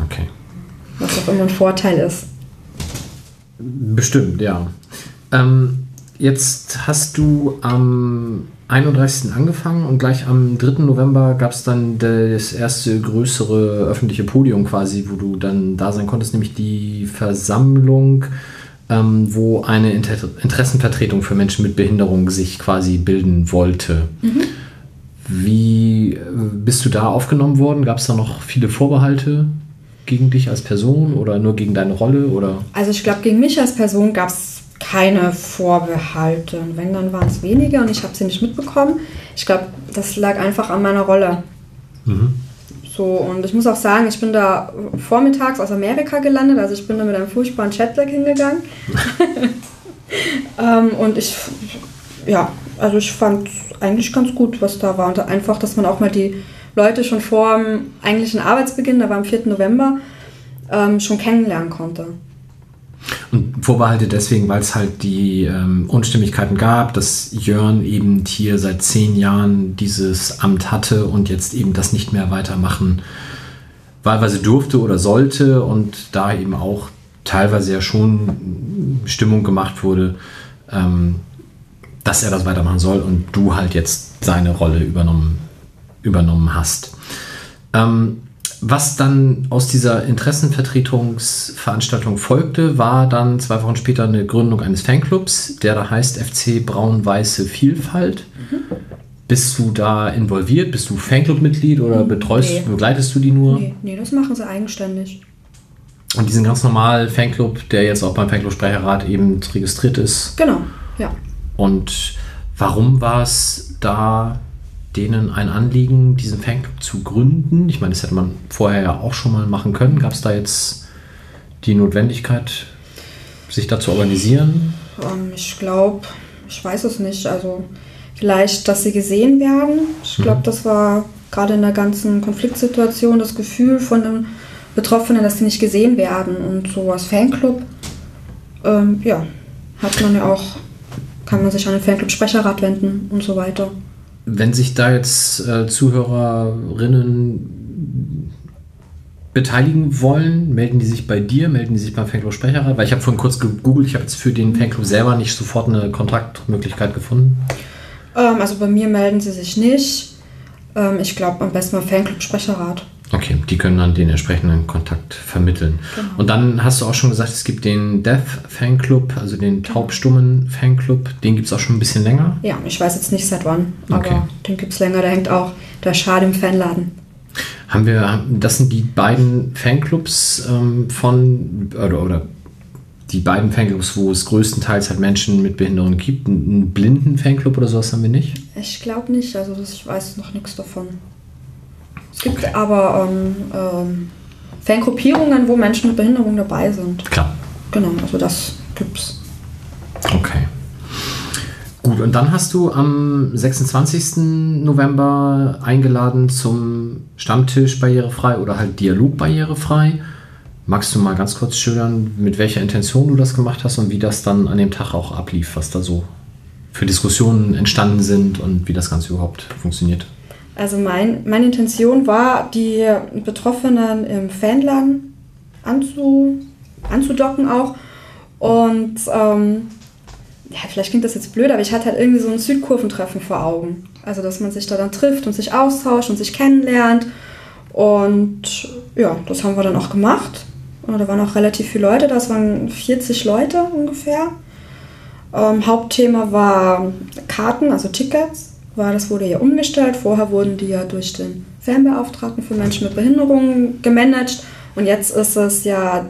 Okay. Was auch immer ein Vorteil ist. Bestimmt, ja. Ähm, jetzt hast du am 31. angefangen und gleich am 3. November gab es dann das erste größere öffentliche Podium quasi, wo du dann da sein konntest, nämlich die Versammlung ähm, wo eine Inter Interessenvertretung für Menschen mit Behinderung sich quasi bilden wollte. Wie äh, bist du da aufgenommen worden? Gab es da noch viele Vorbehalte gegen dich als Person oder nur gegen deine Rolle? Oder? Also ich glaube, gegen mich als Person gab es keine Vorbehalte. Und wenn, dann waren es wenige und ich habe sie nicht mitbekommen. Ich glaube, das lag einfach an meiner Rolle. So, und ich muss auch sagen, ich bin da vormittags aus Amerika gelandet, also ich bin da mit einem furchtbaren Chatlag hingegangen. ähm, und ich, ja, also ich fand eigentlich ganz gut, was da war. Und einfach, dass man auch mal die Leute schon vor dem eigentlichen Arbeitsbeginn, da war am 4. November, ähm, schon kennenlernen konnte. Und Vorbehalte deswegen, weil es halt die ähm, Unstimmigkeiten gab, dass Jörn eben hier seit zehn Jahren dieses Amt hatte und jetzt eben das nicht mehr weitermachen wahlweise durfte oder sollte und da eben auch teilweise ja schon Stimmung gemacht wurde, ähm, dass er das weitermachen soll und du halt jetzt seine Rolle übernommen, übernommen hast. Ähm, was dann aus dieser Interessenvertretungsveranstaltung folgte, war dann zwei Wochen später eine Gründung eines Fanclubs, der da heißt FC Braun-Weiße Vielfalt. Bist du da involviert? Bist du Fanclub-Mitglied oder betreust, Nee. begleitest du die nur? Nee, nee, das machen sie eigenständig. Und diesen ganz normalen Fanclub, der jetzt auch beim Fanclub-Sprecherrat eben registriert ist. Genau, ja. Und warum war es da denen ein Anliegen, diesen Fanclub zu gründen? Ich meine, das hätte man vorher ja auch schon mal machen können. Gab es da jetzt die Notwendigkeit, sich da zu organisieren? Ähm, ich glaube, ich weiß es nicht. Also vielleicht, dass sie gesehen werden. Ich glaube, das war gerade in der ganzen Konfliktsituation das Gefühl von den Betroffenen, dass sie nicht gesehen werden. Und so als Fanclub, ähm, ja, hat man ja auch, kann man sich an den Fanclub-Sprecherrat wenden und so weiter. Wenn sich da jetzt äh, Zuhörerinnen beteiligen wollen, melden die sich bei dir, melden die sich beim Fanclub Sprecherrat? Weil ich habe vorhin kurz gegoogelt, ich habe jetzt für den Fanclub selber nicht sofort eine Kontaktmöglichkeit gefunden. Ähm, also bei mir melden sie sich nicht. Ähm, ich glaube, am besten beim Fanclub-Sprecherrat. Okay, die können dann den entsprechenden Kontakt vermitteln. Und dann hast du auch schon gesagt, es gibt den Deaf Fanclub, also den taubstummen Fanclub. Den gibt es auch schon ein bisschen länger. Ja, ich weiß jetzt nicht seit wann, aber Okay. den gibt es länger. Der hängt auch der Schade im Fanladen. Haben wir, das sind die beiden Fanclubs ähm, von, oder, oder die beiden Fanclubs, wo es größtenteils halt Menschen mit Behinderung gibt. Einen einen blinden Fanclub oder sowas haben wir nicht. Ich glaube nicht, also das, ich weiß noch nichts davon. Es gibt aber ähm, ähm, Fangruppierungen, wo Menschen mit Behinderung dabei sind. Klar. Genau, also das gibt's. Okay. Gut, und dann hast du am 26. November eingeladen zum Stammtisch barrierefrei oder halt Dialog barrierefrei. Magst du mal ganz kurz schildern, mit welcher Intention du das gemacht hast und wie das dann an dem Tag auch ablief, was da so für Diskussionen entstanden sind und wie das Ganze überhaupt funktioniert? Also mein, meine Intention war, die Betroffenen im Fanladen anzu, anzudocken auch. Und ähm, ja, vielleicht klingt das jetzt blöd, aber ich hatte halt irgendwie so ein Südkurventreffen vor Augen. Also dass man sich da dann trifft und sich austauscht und sich kennenlernt. Und ja, das haben wir dann auch gemacht. Und Da waren auch relativ viele Leute, das waren 40 Leute ungefähr. Ähm, Hauptthema war Karten, also Tickets. War, das wurde ja umgestellt. Vorher wurden die ja durch den Fernbeauftragten für Menschen mit Behinderungen gemanagt. Und jetzt ist es ja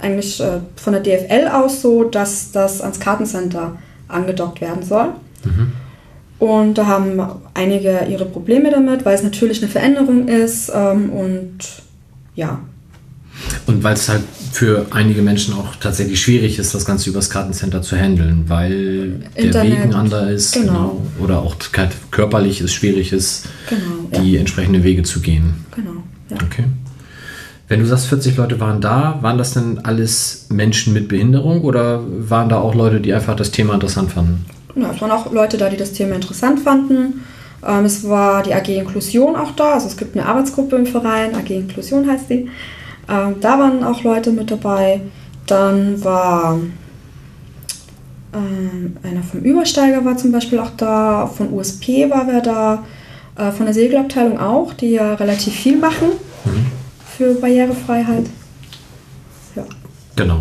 eigentlich äh, von der DFL aus so, dass das ans Kartencenter angedockt werden soll. Und da haben einige ihre Probleme damit, weil es natürlich eine Veränderung ist. Ähm, und ja, Und weil es halt für einige Menschen auch tatsächlich schwierig ist, das Ganze übers Kartencenter zu handeln, weil der Internet. Weg ein anderer ist Genau. genau. oder auch körperlich es schwierig ist, genau. die ja, entsprechenden Wege zu gehen. genau ja. Okay. Wenn du sagst, 40 Leute waren da, waren das denn alles Menschen mit Behinderung oder waren da auch Leute, die einfach das Thema interessant fanden? Ja, es waren auch Leute da, die das Thema interessant fanden. Ähm, es war die AG Inklusion auch da. Also es gibt eine Arbeitsgruppe im Verein, AG Inklusion heißt die. Ähm, da waren auch Leute mit dabei. Dann war ähm, einer vom Übersteiger war zum Beispiel auch da, von USP war wer da, äh, von der Segelabteilung auch, die ja relativ viel machen für Barrierefreiheit. Ja. Genau.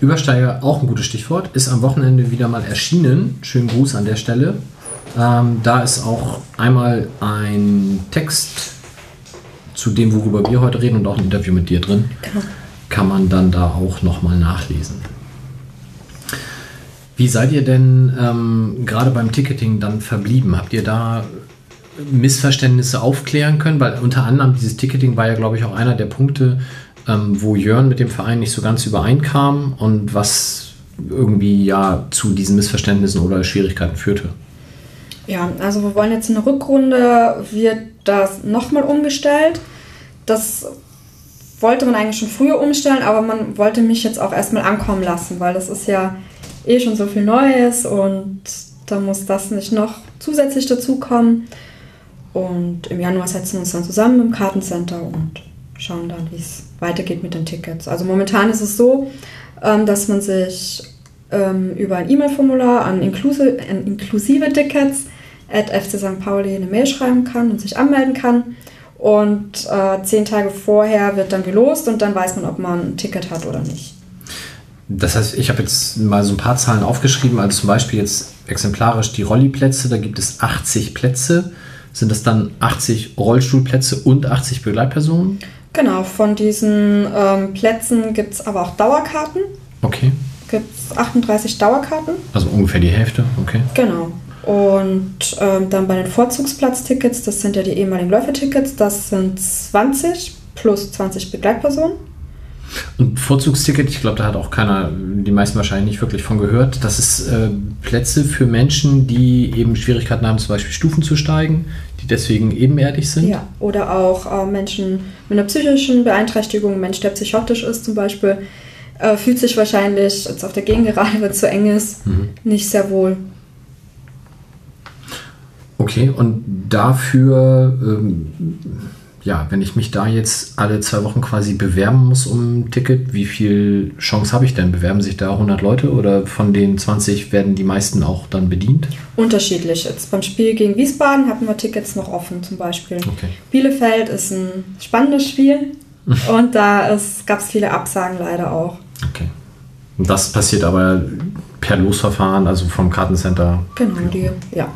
Übersteiger, auch ein gutes Stichwort, ist am Wochenende wieder mal erschienen. Schönen Gruß an der Stelle. Ähm, da ist auch einmal ein Text zu dem, worüber wir heute reden und auch ein Interview mit dir drin. Genau. Kann man dann da auch nochmal nachlesen. Wie seid ihr denn ähm, gerade beim Ticketing dann verblieben? Habt ihr da Missverständnisse aufklären können? Weil unter anderem dieses Ticketing war ja, glaube ich, auch einer der Punkte, ähm, wo Jörn mit dem Verein nicht so ganz übereinkam und was irgendwie ja zu diesen Missverständnissen oder Schwierigkeiten führte. Ja, also wir wollen jetzt in der Rückrunde, wird das nochmal umgestellt. Das wollte man eigentlich schon früher umstellen, aber man wollte mich jetzt auch erstmal ankommen lassen, weil das ist ja eh schon so viel Neues und da muss das nicht noch zusätzlich dazukommen. Und im Januar setzen wir uns dann zusammen im Kartencenter und schauen dann, wie es weitergeht mit den Tickets. Also momentan ist es so, ähm, dass man sich ähm, über ein E-Mail-Formular an, inklusive, an inklusive Tickets at FC St. Pauli eine Mail schreiben kann und sich anmelden kann. Und äh, zehn Tage vorher wird dann gelost und dann weiß man, ob man ein Ticket hat oder nicht. Das heißt, ich habe jetzt mal so ein paar Zahlen aufgeschrieben, also zum Beispiel jetzt exemplarisch die Rolliplätze, da gibt es 80 Plätze. Sind das dann 80 Rollstuhlplätze und 80 Begleitpersonen? Genau, von diesen ähm, Plätzen gibt es aber auch Dauerkarten. Okay. Gibt es 38 Dauerkarten. Also ungefähr die Hälfte, okay. Genau. Und ähm, dann bei den Vorzugsplatztickets, das sind ja die ehemaligen Läufertickets, das sind 20 plus 20 Begleitpersonen. Und Vorzugsticket, ich glaube, da hat auch keiner, die meisten wahrscheinlich nicht wirklich von gehört. Das ist äh, Plätze für Menschen, die eben Schwierigkeiten haben, zum Beispiel Stufen zu steigen, die deswegen ebenerdig sind. Ja, oder auch äh, Menschen mit einer psychischen Beeinträchtigung, ein Mensch, der psychotisch ist zum Beispiel, äh, fühlt sich wahrscheinlich jetzt auf der Gegengerade, wenn es zu eng ist, Mhm. nicht sehr wohl. Okay, und dafür, ähm, ja, wenn ich mich da jetzt alle zwei Wochen quasi bewerben muss um ein Ticket, wie viel Chance habe ich denn? Bewerben sich da 100 Leute oder von den 20 werden die meisten auch dann bedient? Unterschiedlich. Jetzt beim Spiel gegen Wiesbaden hatten wir Tickets noch offen zum Beispiel. Okay. Bielefeld ist ein spannendes Spiel und da gab es viele Absagen leider auch. Okay. Und das passiert aber per Losverfahren, also vom Kartencenter. Genau, die, ja.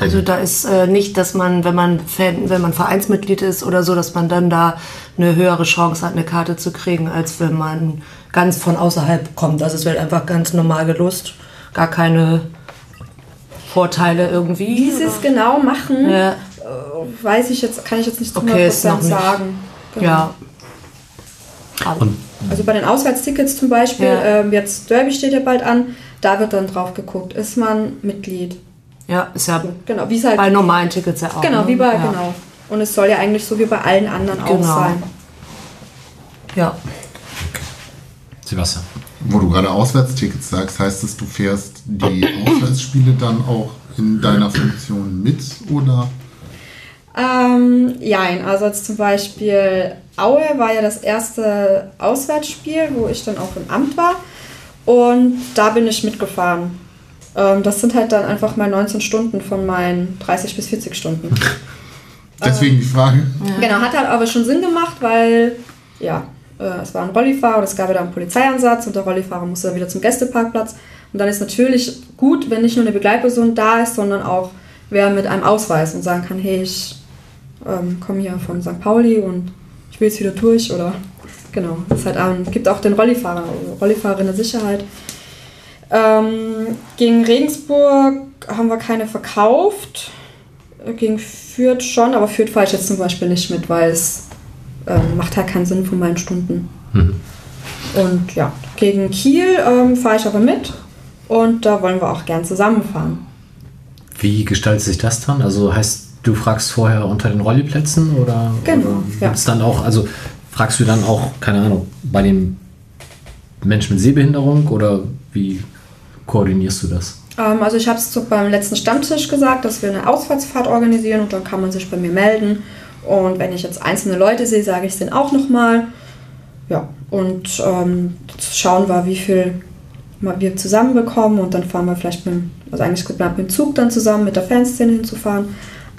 Also da ist äh, nicht, dass man, wenn man Fan, wenn man Vereinsmitglied ist oder so, dass man dann da eine höhere Chance hat, eine Karte zu kriegen, als wenn man ganz von außerhalb kommt. Also es wird einfach ganz normal gelost, gar keine Vorteile irgendwie. Wie sie es genau machen, Ja, äh, weiß ich jetzt, kann ich jetzt nicht zu Okay, ist 100% noch nicht. sagen. Genau. ja. Und Also bei den Auswärtstickets zum Beispiel, Ja. ähm, jetzt Derby steht ja bald an, da wird dann drauf geguckt, ist man Mitglied. Ja, ist ja Genau, wie es halt, bei normalen Tickets ja auch. genau, ne? wie bei, ja. genau. Und es soll ja eigentlich so wie bei allen anderen auch Genau. sein. Ja. Sebastian. Wo du gerade Auswärtstickets sagst, heißt es, du fährst die Auswärtsspiele dann auch in deiner Funktion mit oder? Ähm, jein, also jetzt zum Beispiel Aue war ja das erste Auswärtsspiel, wo ich dann auch im Amt war. Und da bin ich mitgefahren. Ähm, das sind halt dann einfach mal 19 Stunden von meinen 30 bis 40 Stunden. Deswegen die Frage. Genau, hat halt aber schon Sinn gemacht, weil ja, äh, es war ein Rollifahrer und es gab wieder einen Polizeieinsatz und der Rollifahrer musste dann wieder zum Gästeparkplatz. Und dann ist natürlich gut, wenn nicht nur eine Begleitperson da ist, sondern auch wer mit einem Ausweis und sagen kann, hey, ich ähm, komme hier von St. Pauli und ich will jetzt wieder durch oder genau. Es halt, ähm, gibt auch den Rollifahrer, also Rollifahrer in der Sicherheit. Ähm, gegen Regensburg haben wir keine verkauft. Gegen Fürth schon, aber Fürth fahre ich jetzt zum Beispiel nicht mit, weil es ähm, macht halt keinen Sinn von meinen Stunden. Und ja, gegen Kiel ähm, fahre ich aber mit und da wollen wir auch gern zusammenfahren. Wie gestaltet sich das dann? Also heißt, du fragst vorher unter den Rolliplätzen oder, Genau, oder ja. dann auch, also fragst du dann auch, keine Ahnung, bei den Menschen mit Sehbehinderung oder wie koordinierst du das? Ähm, also ich habe es beim letzten Stammtisch gesagt, dass wir eine Ausfahrtsfahrt organisieren und dann kann man sich bei mir melden. Und wenn ich jetzt einzelne Leute sehe, sage ich es denen auch nochmal. Ja, und ähm, schauen wir, wie viel wir zusammenbekommen und dann fahren wir vielleicht mit, dem- also eigentlich geplant mit dem Zug dann zusammen mit der Fanszene hinzufahren,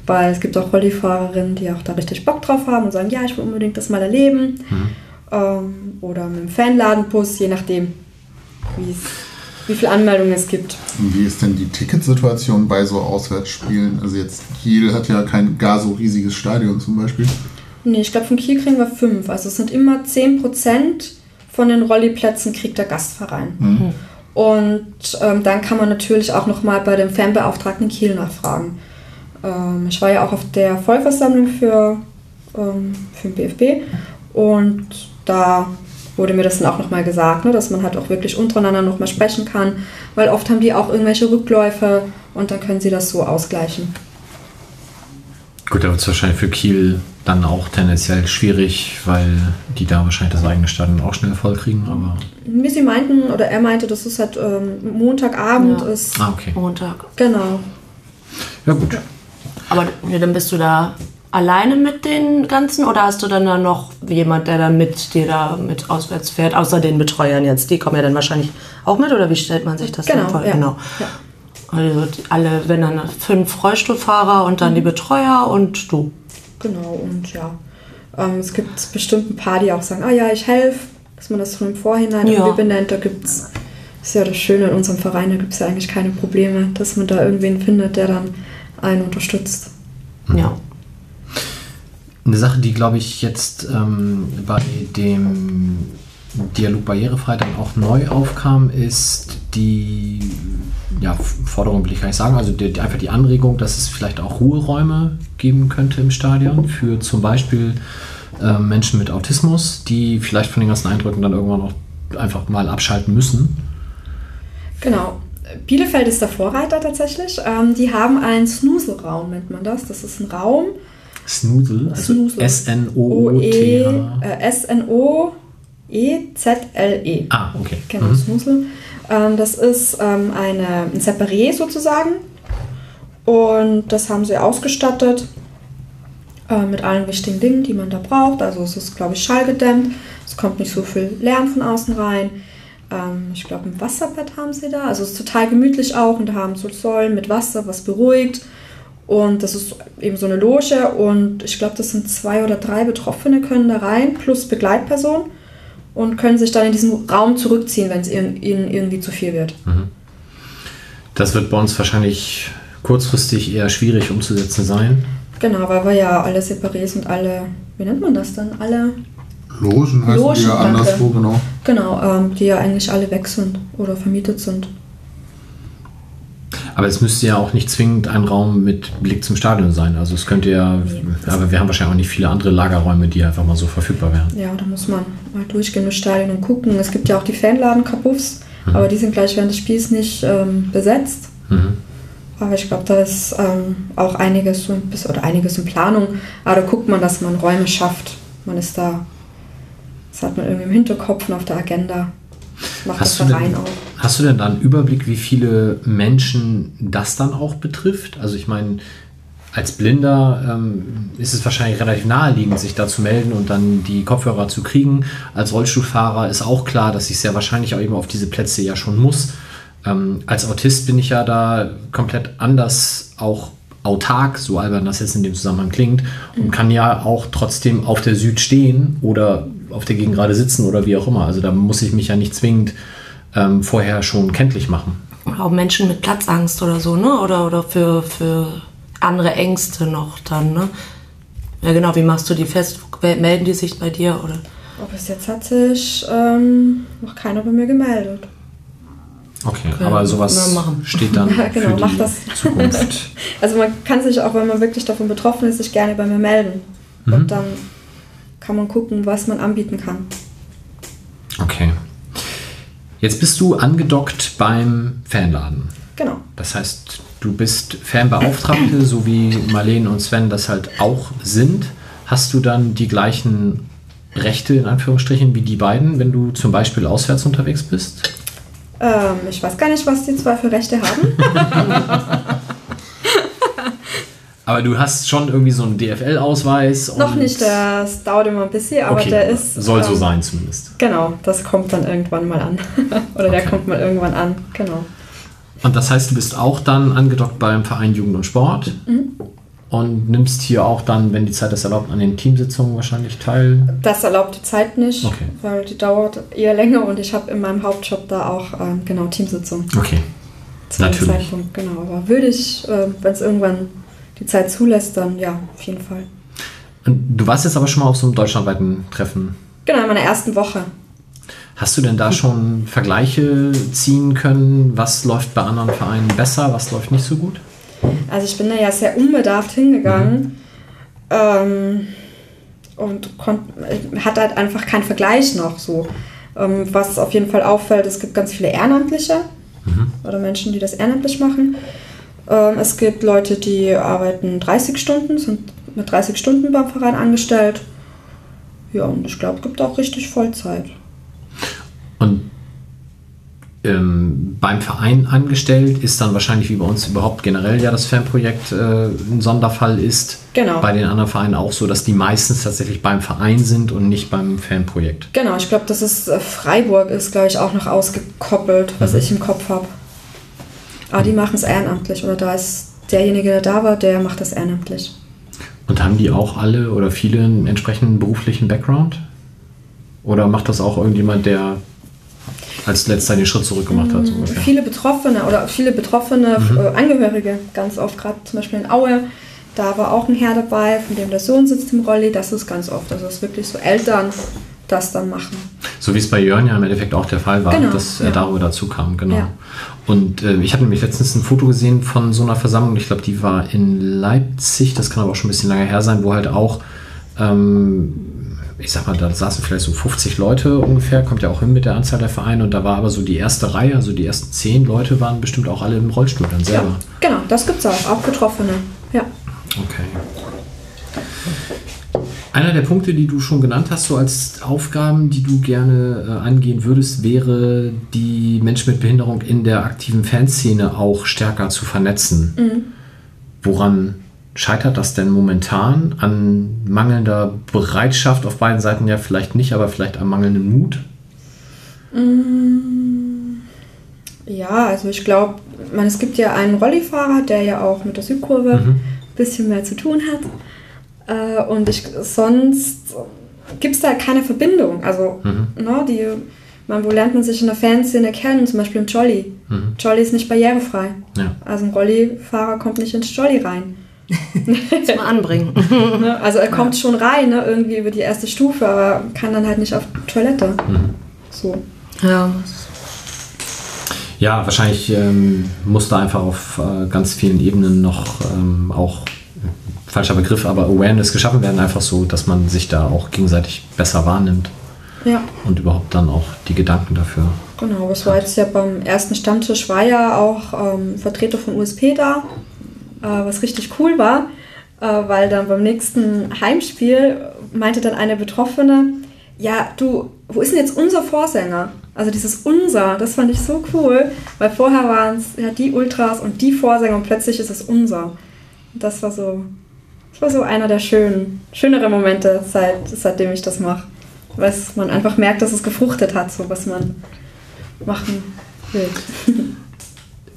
weil es gibt auch Rollifahrerinnen, die auch da richtig Bock drauf haben und sagen, ja, ich will unbedingt das mal erleben. ähm, oder mit dem Fanladenbus, je nachdem, wie es wie viele Anmeldungen es gibt. Und wie ist denn die Ticketsituation bei so Auswärtsspielen? Also jetzt Kiel hat ja kein gar so riesiges Stadion zum Beispiel. Nee, ich glaube, von Kiel kriegen wir fünf. Also es sind immer 10% von den Rolliplätzen kriegt der Gastverein. Mhm. Und ähm, dann kann man natürlich auch nochmal bei dem Fanbeauftragten Kiel nachfragen. Ähm, ich war ja auch auf der Vollversammlung für, ähm, für den BFB und da wurde mir das dann auch nochmal gesagt, ne, dass man halt auch wirklich untereinander nochmal sprechen kann, weil oft haben die auch irgendwelche Rückläufe und dann können sie das so ausgleichen. Gut, da wird es wahrscheinlich für Kiel dann auch tendenziell schwierig, weil die da wahrscheinlich das eigene Stadion auch schnell voll kriegen, aber. Wie sie meinten, oder er meinte, dass es halt ähm, Montagabend Ja. ist. Ah, okay. Montag. Genau. Ja, gut. Aber ja, dann bist du da alleine mit den ganzen oder hast du dann da noch jemand, der da mit dir da mit auswärts fährt, außer den Betreuern jetzt? Die kommen ja dann wahrscheinlich auch mit oder wie stellt man sich das Genau, dann vor? ja. Genau. Ja. Also alle, wenn dann fünf Rollstuhlfahrer und dann die Betreuer und du. Genau, und ja. Ähm, es gibt bestimmt ein paar, die auch sagen, ah ja, ich helfe, dass man das schon im Vorhinein Ja. irgendwie benennt. Da gibt es, ist ja das Schöne in unserem Verein, da gibt es ja eigentlich keine Probleme, dass man da irgendwen findet, der dann einen unterstützt. Ja. Eine Sache, die, glaube ich, jetzt ähm, bei dem Dialog Barrierefrei dann auch neu aufkam, ist die ja, Forderung, will ich gar nicht sagen, also die, einfach die Anregung, dass es vielleicht auch Ruheräume geben könnte im Stadion für zum Beispiel äh, Menschen mit Autismus, die vielleicht von den ganzen Eindrücken dann irgendwann auch einfach mal abschalten müssen. Genau. Bielefeld ist der Vorreiter tatsächlich. Ähm, die haben einen Snooze-Raum, nennt man das. Das ist ein Raum, Snoozle, also. S-N-O-O-T-H. O-E, äh, S-N-O-E-Z-L-E. Ah, okay. Genau, Mhm. Snusel. Ähm, das ist ähm, eine, ein Separé sozusagen. Und das haben sie ausgestattet äh, mit allen wichtigen Dingen, die man da braucht. Also es ist, glaube ich, schallgedämmt. Es kommt nicht so viel Lärm von außen rein. Ähm, ich glaube, ein Wasserbett haben sie da. Also es ist total gemütlich auch. Und da haben so Säulen mit Wasser, was beruhigt. Und das ist eben so eine Loge. Und ich glaube, das sind zwei oder drei Betroffene können da rein, plus Begleitperson und können sich dann in diesen Raum zurückziehen, wenn es ihnen ihnen irgendwie zu viel wird. Das wird bei uns wahrscheinlich kurzfristig eher schwierig umzusetzen sein. Genau, weil wir ja alle Separés und alle, wie nennt man das dann? Alle, Logen heißen Logen, die ja anderswo, genau. genau, ähm, die ja eigentlich alle weg sind oder vermietet sind. Aber es müsste ja auch nicht zwingend ein Raum mit Blick zum Stadion sein. Also es könnte ja, aber wir haben wahrscheinlich auch nicht viele andere Lagerräume, die einfach mal so verfügbar wären. Ja, da muss man mal durchgehen durchs Stadion und gucken. Es gibt ja auch die Fanladen-Kapuffs, aber die sind gleich während des Spiels nicht ähm, besetzt. Mhm. Aber ich glaube, da ist ähm, auch einiges oder einiges in Planung. Aber da guckt man, dass man Räume schafft. Man ist da, das hat man irgendwie im Hinterkopf und auf der Agenda. Das macht Hast du, Verein auch. Hast du denn da einen Überblick, wie viele Menschen das dann auch betrifft? Also ich meine, als Blinder ähm, ist es wahrscheinlich relativ naheliegend, sich da zu melden und dann die Kopfhörer zu kriegen. Als Rollstuhlfahrer ist auch klar, dass ich sehr wahrscheinlich auch eben auf diese Plätze ja schon muss. Ähm, als Autist bin ich ja da komplett anders auch autark, so albern das jetzt in dem Zusammenhang klingt, und kann ja auch trotzdem auf der Süd stehen oder auf der Gegend gerade sitzen oder wie auch immer. Also da muss ich mich ja nicht zwingend ähm, vorher schon kenntlich machen. Oder auch Menschen mit Platzangst oder so, ne? Oder, oder für, für andere Ängste noch dann, ne? Ja genau, wie machst du die fest? Melden die sich bei dir oder? Aber bis jetzt hat sich ähm, noch keiner bei mir gemeldet. Okay, Okay, aber sowas steht dann Ja, genau, für die mach das. Zukunft. Also man kann sich auch, wenn man wirklich davon betroffen ist, sich gerne bei mir melden. Mhm. Und dann kann man gucken, was man anbieten kann. Okay. Jetzt bist du angedockt beim Fanladen. Genau. Das heißt, du bist Fanbeauftragte, so wie Marlene und Sven das halt auch sind. Hast du dann die gleichen Rechte in Anführungsstrichen wie die beiden, wenn du zum Beispiel auswärts unterwegs bist? Ähm, ich weiß gar nicht, was die zwei für Rechte haben. Aber du hast schon irgendwie so einen DFL-Ausweis. Noch nicht, das dauert immer ein bisschen, aber Okay, der ist. soll so ähm, sein zumindest. Genau, das kommt dann irgendwann mal an. Oder der Okay. kommt mal irgendwann an, genau. Und das heißt, du bist auch dann angedockt beim Verein Jugend und Sport. und nimmst hier auch dann, wenn die Zeit das erlaubt, an den Teamsitzungen wahrscheinlich teil. Das erlaubt die Zeit nicht, Okay. weil die dauert eher länger und ich habe in meinem Hauptjob da auch ähm, genau Teamsitzungen. Okay. zu Natürlich. Zeitpunkt, genau. Aber würde ich, äh, wenn es irgendwann die Zeit zulässt, dann ja, auf jeden Fall. Und du warst jetzt aber schon mal auf so einem deutschlandweiten Treffen. Genau, in meiner ersten Woche. Hast du denn da schon Vergleiche ziehen können? Was läuft bei anderen Vereinen besser, was läuft nicht so gut? Also ich bin da ja sehr unbedarft hingegangen ähm, und hatte halt einfach keinen Vergleich noch so. Ähm, was auf jeden Fall auffällt, es gibt ganz viele Ehrenamtliche oder Menschen, die das ehrenamtlich machen. Ähm, es gibt Leute, die arbeiten 30 Stunden, sind mit 30 Stunden beim Verein angestellt. Ja, und ich glaube, es gibt auch richtig Vollzeit. Und ähm, beim Verein angestellt ist dann wahrscheinlich wie bei uns überhaupt generell ja das Fanprojekt äh, ein Sonderfall ist. Genau. Bei den anderen Vereinen auch so, dass die meistens tatsächlich beim Verein sind und nicht beim Fanprojekt. Genau, ich glaube, das ist äh, Freiburg ist, glaube ich, auch noch ausgekoppelt, was ich im Kopf habe. Aber die machen es ehrenamtlich oder da ist derjenige, der da war, der macht das ehrenamtlich. Und haben die auch alle oder viele einen entsprechenden beruflichen Background? Oder macht das auch irgendjemand, der als letzter den Schritt zurück gemacht hat? So ungefähr? Viele Betroffene oder viele betroffene äh, Angehörige, ganz oft gerade zum Beispiel in Aue, da war auch ein Herr dabei, von dem der Sohn sitzt im Rolli, das ist ganz oft. Also es ist wirklich so Eltern das dann machen. So wie es bei Jörn ja im Endeffekt auch der Fall war, Genau, dass er ja. darüber dazu kam, genau. Ja. Und äh, ich habe nämlich letztens ein Foto gesehen von so einer Versammlung, ich glaube, die war in Leipzig, das kann aber auch schon ein bisschen lange her sein, wo halt auch, ähm, ich sag mal, da saßen vielleicht so 50 Leute ungefähr, kommt ja auch hin mit der Anzahl der Vereine und da war aber so die erste Reihe, also die ersten zehn Leute waren bestimmt auch alle im Rollstuhl dann Ja, selber. genau, das gibt es auch, auch Betroffene. Ja. Okay. Einer der Punkte, die du schon genannt hast, so als Aufgaben, die du gerne äh, angehen würdest, wäre, die Menschen mit Behinderung in der aktiven Fanszene auch stärker zu vernetzen. Woran scheitert das denn momentan? An mangelnder Bereitschaft auf beiden Seiten ja vielleicht nicht, aber vielleicht am mangelnden Mut? Ja, also ich glaube, man, es gibt ja einen Rollifahrer, der ja auch mit der Südkurve ein bisschen mehr zu tun hat. Äh, und ich, sonst gibt es da keine Verbindung. Also, ne, die, man, wo lernt man sich in der Fanszene kennen? Zum Beispiel im Jolly. Jolly ist nicht barrierefrei. Ja. Also ein Rollifahrer kommt nicht ins Jolly rein. Mal anbringen. Ne? Also er kommt schon rein, ne, irgendwie über die erste Stufe, aber kann dann halt nicht auf die Toilette. So. ja, Ja, wahrscheinlich ähm, muss da einfach auf äh, ganz vielen Ebenen noch ähm, auch, falscher Begriff, aber Awareness geschaffen werden, einfach so, dass man sich da auch gegenseitig besser wahrnimmt Ja. und überhaupt dann auch die Gedanken dafür. Genau, es war jetzt ja beim ersten Stammtisch war ja auch ähm, Vertreter von USP da, äh, was richtig cool war, äh, weil dann beim nächsten Heimspiel meinte dann eine Betroffene, ja, du, wo ist denn jetzt unser Vorsänger? Also dieses unser, das fand ich so cool, weil vorher waren es ja die Ultras und die Vorsänger und plötzlich ist es unser. Das war so, das war so einer der schönen, schöneren Momente, seit, seitdem ich das mache. Weil man einfach merkt, dass es gefruchtet hat, so was man machen will.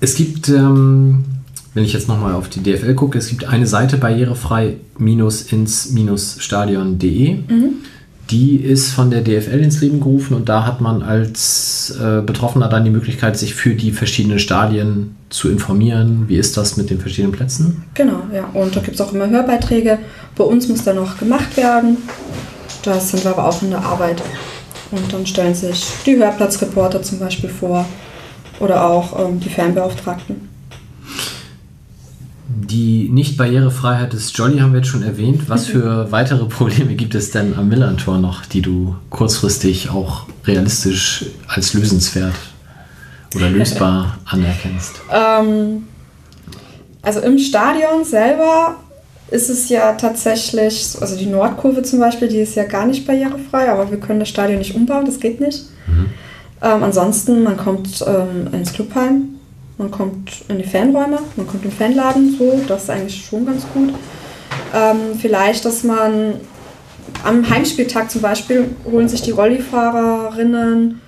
Es gibt, ähm, wenn ich jetzt nochmal auf die DFL gucke, es gibt eine Seite barrierefrei-ins-stadion.de. Die ist von der DFL ins Leben gerufen und da hat man als äh, Betroffener dann die Möglichkeit, sich für die verschiedenen Stadien zu informieren. Wie ist das mit den verschiedenen Plätzen? Genau, ja. Und da gibt es auch immer Hörbeiträge. Bei uns muss da noch gemacht werden. Da sind wir aber auch in der Arbeit. Und dann stellen sich die Hörplatzreporter zum Beispiel vor. Oder auch ähm, die Fanbeauftragten. Die Nicht-Barrierefreiheit des Jolly haben wir jetzt schon erwähnt. Was für weitere Probleme gibt es denn am Millantor noch, die du kurzfristig auch realistisch als lösenswert oder lösbar anerkennst? Ähm, also im Stadion selber ist es ja tatsächlich, also die Nordkurve zum Beispiel, die ist ja gar nicht barrierefrei, aber wir können das Stadion nicht umbauen, das geht nicht. Ähm, ansonsten, man kommt ähm, ins Clubheim, man kommt in die Fanräume, man kommt im Fanladen, so, das ist eigentlich schon ganz gut. Ähm, vielleicht, dass man am Heimspieltag zum Beispiel holen sich die Rollifahrerinnen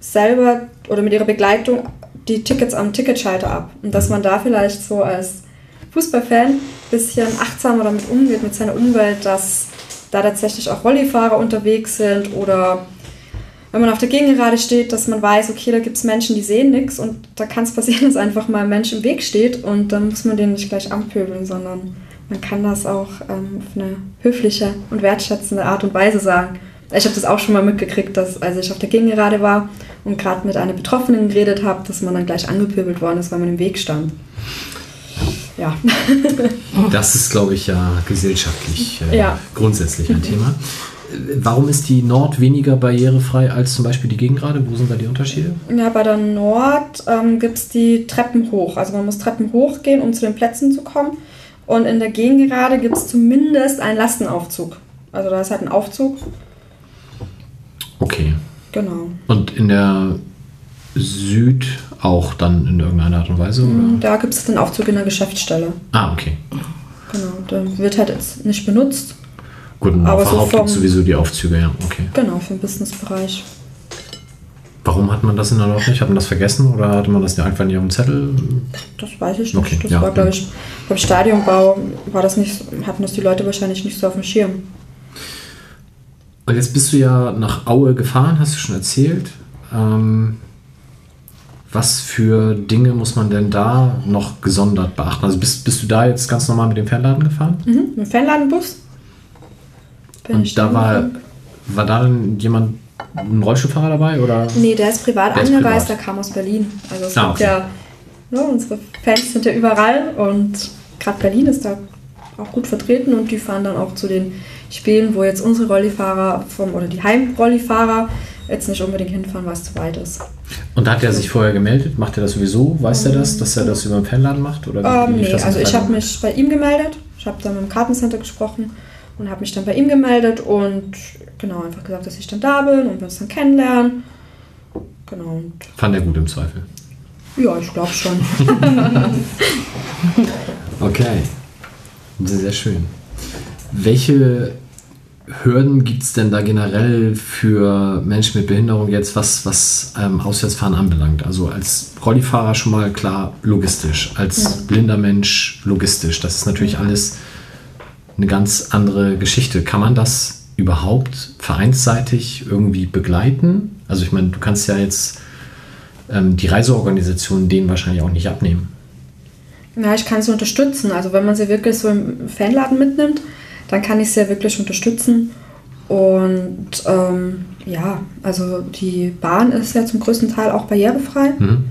selber oder mit ihrer Begleitung die Tickets am Ticketschalter ab. Und dass man da vielleicht so als Fußballfan ein bisschen achtsamer damit umgeht, mit seiner Umwelt, dass da tatsächlich auch Rollifahrer unterwegs sind oder wenn man auf der Gegengerade steht, dass man weiß, okay, da gibt es Menschen, die sehen nichts und da kann es passieren, dass einfach mal ein Mensch im Weg steht und dann muss man den nicht gleich anpöbeln, sondern man kann das auch ähm, auf eine höfliche und wertschätzende Art und Weise sagen. Ich habe das auch schon mal mitgekriegt, dass als ich auf der Gegengerade war und gerade mit einer Betroffenen geredet habe, dass man dann gleich angepöbelt worden ist, weil man im Weg stand. Ja. Das ist, glaube ich, ja gesellschaftlich äh, Ja. grundsätzlich ein Thema. Warum ist die Nord weniger barrierefrei als zum Beispiel die Gegengrade? Wo sind da die Unterschiede? Ja, bei der Nord ähm, gibt es die Treppen hoch. Also man muss Treppen hochgehen, um zu den Plätzen zu kommen. Und in der Gegengerade gibt es zumindest einen Lastenaufzug. Also da ist halt ein Aufzug. Okay. Genau. Und in der Süd auch dann in irgendeiner Art und Weise? Oder? Da gibt es den Aufzug in der Geschäftsstelle. Ah, okay. Genau. Der wird halt jetzt nicht benutzt. Gut, in Aber so vom- sowieso die Aufzüge, ja, okay. Genau, für den Businessbereich. Warum hat man das in der Nord nicht? Hat man das vergessen oder hatte man das einfach nicht auf dem Zettel? Das weiß ich nicht. Okay, das ja. war, glaube ich, beim Stadionbau war das nicht, hatten das die Leute wahrscheinlich nicht so auf dem Schirm. Und jetzt bist du ja nach Aue gefahren, hast du schon erzählt. Ähm, was für Dinge muss man denn da noch gesondert beachten? Also bist, bist du da jetzt ganz normal mit dem Fernladen gefahren? Mhm, mit dem Fanladenbus. Bin Und da war, war da jemand, ein Rollstuhlfahrer dabei? Oder? Nee, der ist privat Der ist angereist, der kam aus Berlin. Also es Ah, gibt okay. ja, ne, unsere Fans sind ja überall und gerade Berlin ist da auch gut vertreten und die fahren dann auch zu den Spielen, wo jetzt unsere Rollifahrer vom oder die Heimrollifahrer jetzt nicht unbedingt hinfahren, weil es zu weit ist. Und hat er sich vorher gemeldet? Macht er das sowieso? Weiß er das, dass er das über den Fernladen macht? Oder Ähm, nee, also ich habe mich bei ihm gemeldet. Ich habe dann mit dem Kartencenter gesprochen und habe mich dann bei ihm gemeldet und genau einfach gesagt, dass ich dann da bin und wir uns dann kennenlernen. Genau. Fand er gut im Zweifel. ja, ich glaube schon. Okay. Sehr, sehr schön. Welche Hürden gibt es denn da generell für Menschen mit Behinderung jetzt, was, was ähm, Auswärtsfahren anbelangt? Also als Rollifahrer schon mal klar logistisch, als blinder Mensch logistisch. Das ist natürlich alles eine ganz andere Geschichte. Kann man das überhaupt vereinsseitig irgendwie begleiten? Also ich meine, du kannst ja jetzt ähm, die Reiseorganisation denen wahrscheinlich auch nicht abnehmen. Ja, ich kann sie unterstützen. Also wenn man sie wirklich so im Fanladen mitnimmt, dann kann ich sie ja wirklich unterstützen. Und ähm, ja, also die Bahn ist ja zum größten Teil auch barrierefrei. Mhm.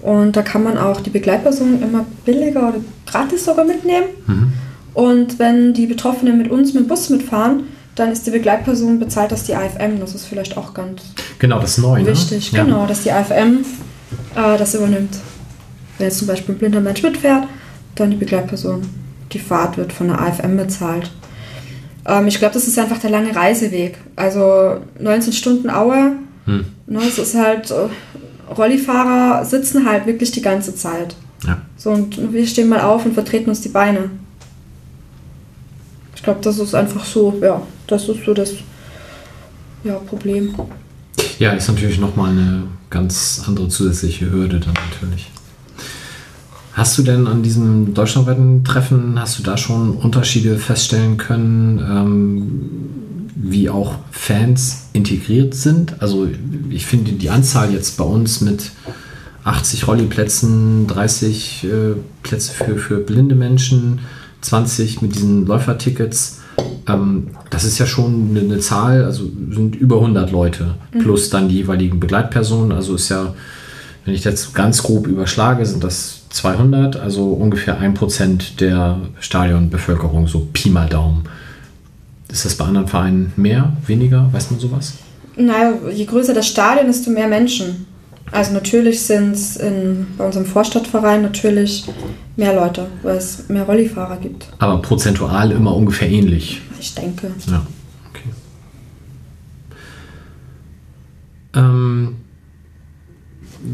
Und da kann man auch die Begleitperson immer billiger oder gratis sogar mitnehmen. Mhm. Und wenn die Betroffenen mit uns mit dem Bus mitfahren, dann ist die Begleitperson bezahlt das die AFM. Das ist vielleicht auch ganz Genau, das ist neu, ne? wichtig. Ja. Genau, dass die AFM äh, das übernimmt. Wenn jetzt zum Beispiel ein blinder Mensch mitfährt, dann die Begleitperson. Die Fahrt wird von der AFM bezahlt. Ähm, ich glaube, das ist einfach der lange Reiseweg. Also 19 Stunden Aue, Hm. ne, es ist halt, äh, Rollifahrer sitzen halt wirklich die ganze Zeit. Ja. So, und wir stehen mal auf und vertreten uns die Beine. Ich glaube, das ist einfach so, ja, das ist so das ja, Problem. ja, ist natürlich nochmal eine ganz andere zusätzliche Hürde dann natürlich. Hast du denn an diesem deutschlandweiten Treffen, hast du da schon Unterschiede feststellen können, ähm, wie auch Fans integriert sind? Also ich finde die Anzahl jetzt bei uns mit 80 Rolliplätzen, 30 äh, Plätze für, für blinde Menschen, 20 mit diesen Läufertickets. Ähm, das ist ja schon eine, eine Zahl, also sind über 100 Leute plus dann die jeweiligen Begleitpersonen. Also ist ja, wenn ich das ganz grob überschlage, sind das 200, also ungefähr 1% der Stadionbevölkerung, so Pi mal Daumen. Ist das bei anderen Vereinen mehr, weniger? Weiß man sowas? Naja, je größer das Stadion, desto mehr Menschen. Also natürlich sind es bei unserem Vorstadtverein natürlich mehr Leute, weil es mehr Rollifahrer gibt. Aber prozentual immer ungefähr ähnlich. Ich denke. Ja, okay. Ähm,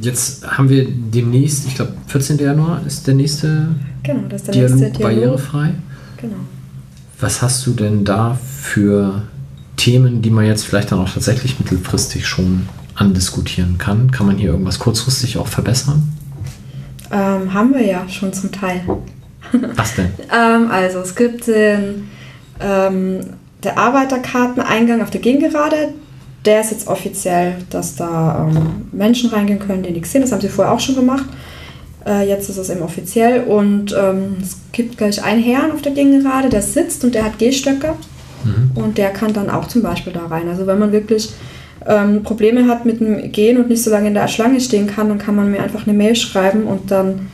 jetzt haben wir demnächst, ich glaube 14. Januar ist der nächste Genau, das ist der Dialog, nächste Dialog. barrierefrei. Genau. Was hast du denn da für Themen, die man jetzt vielleicht dann auch tatsächlich mittelfristig schon andiskutieren kann? Kann man hier irgendwas kurzfristig auch verbessern? Ähm, haben wir ja schon zum Teil. Was denn? Ähm, also es gibt den, ähm, der Arbeiterkarteneingang auf der Gegengerade. Der ist jetzt offiziell, dass da ähm, Menschen reingehen können, die nichts sehen. Das haben sie vorher auch schon gemacht. Äh, jetzt ist es eben offiziell. Und ähm, es gibt gleich einen Herrn auf der Gegengerade, der sitzt und der hat Gehstöcke. Und der kann dann auch zum Beispiel da rein. Also wenn man wirklich ähm, Probleme hat mit dem Gehen und nicht so lange in der Schlange stehen kann, dann kann man mir einfach eine Mail schreiben und dann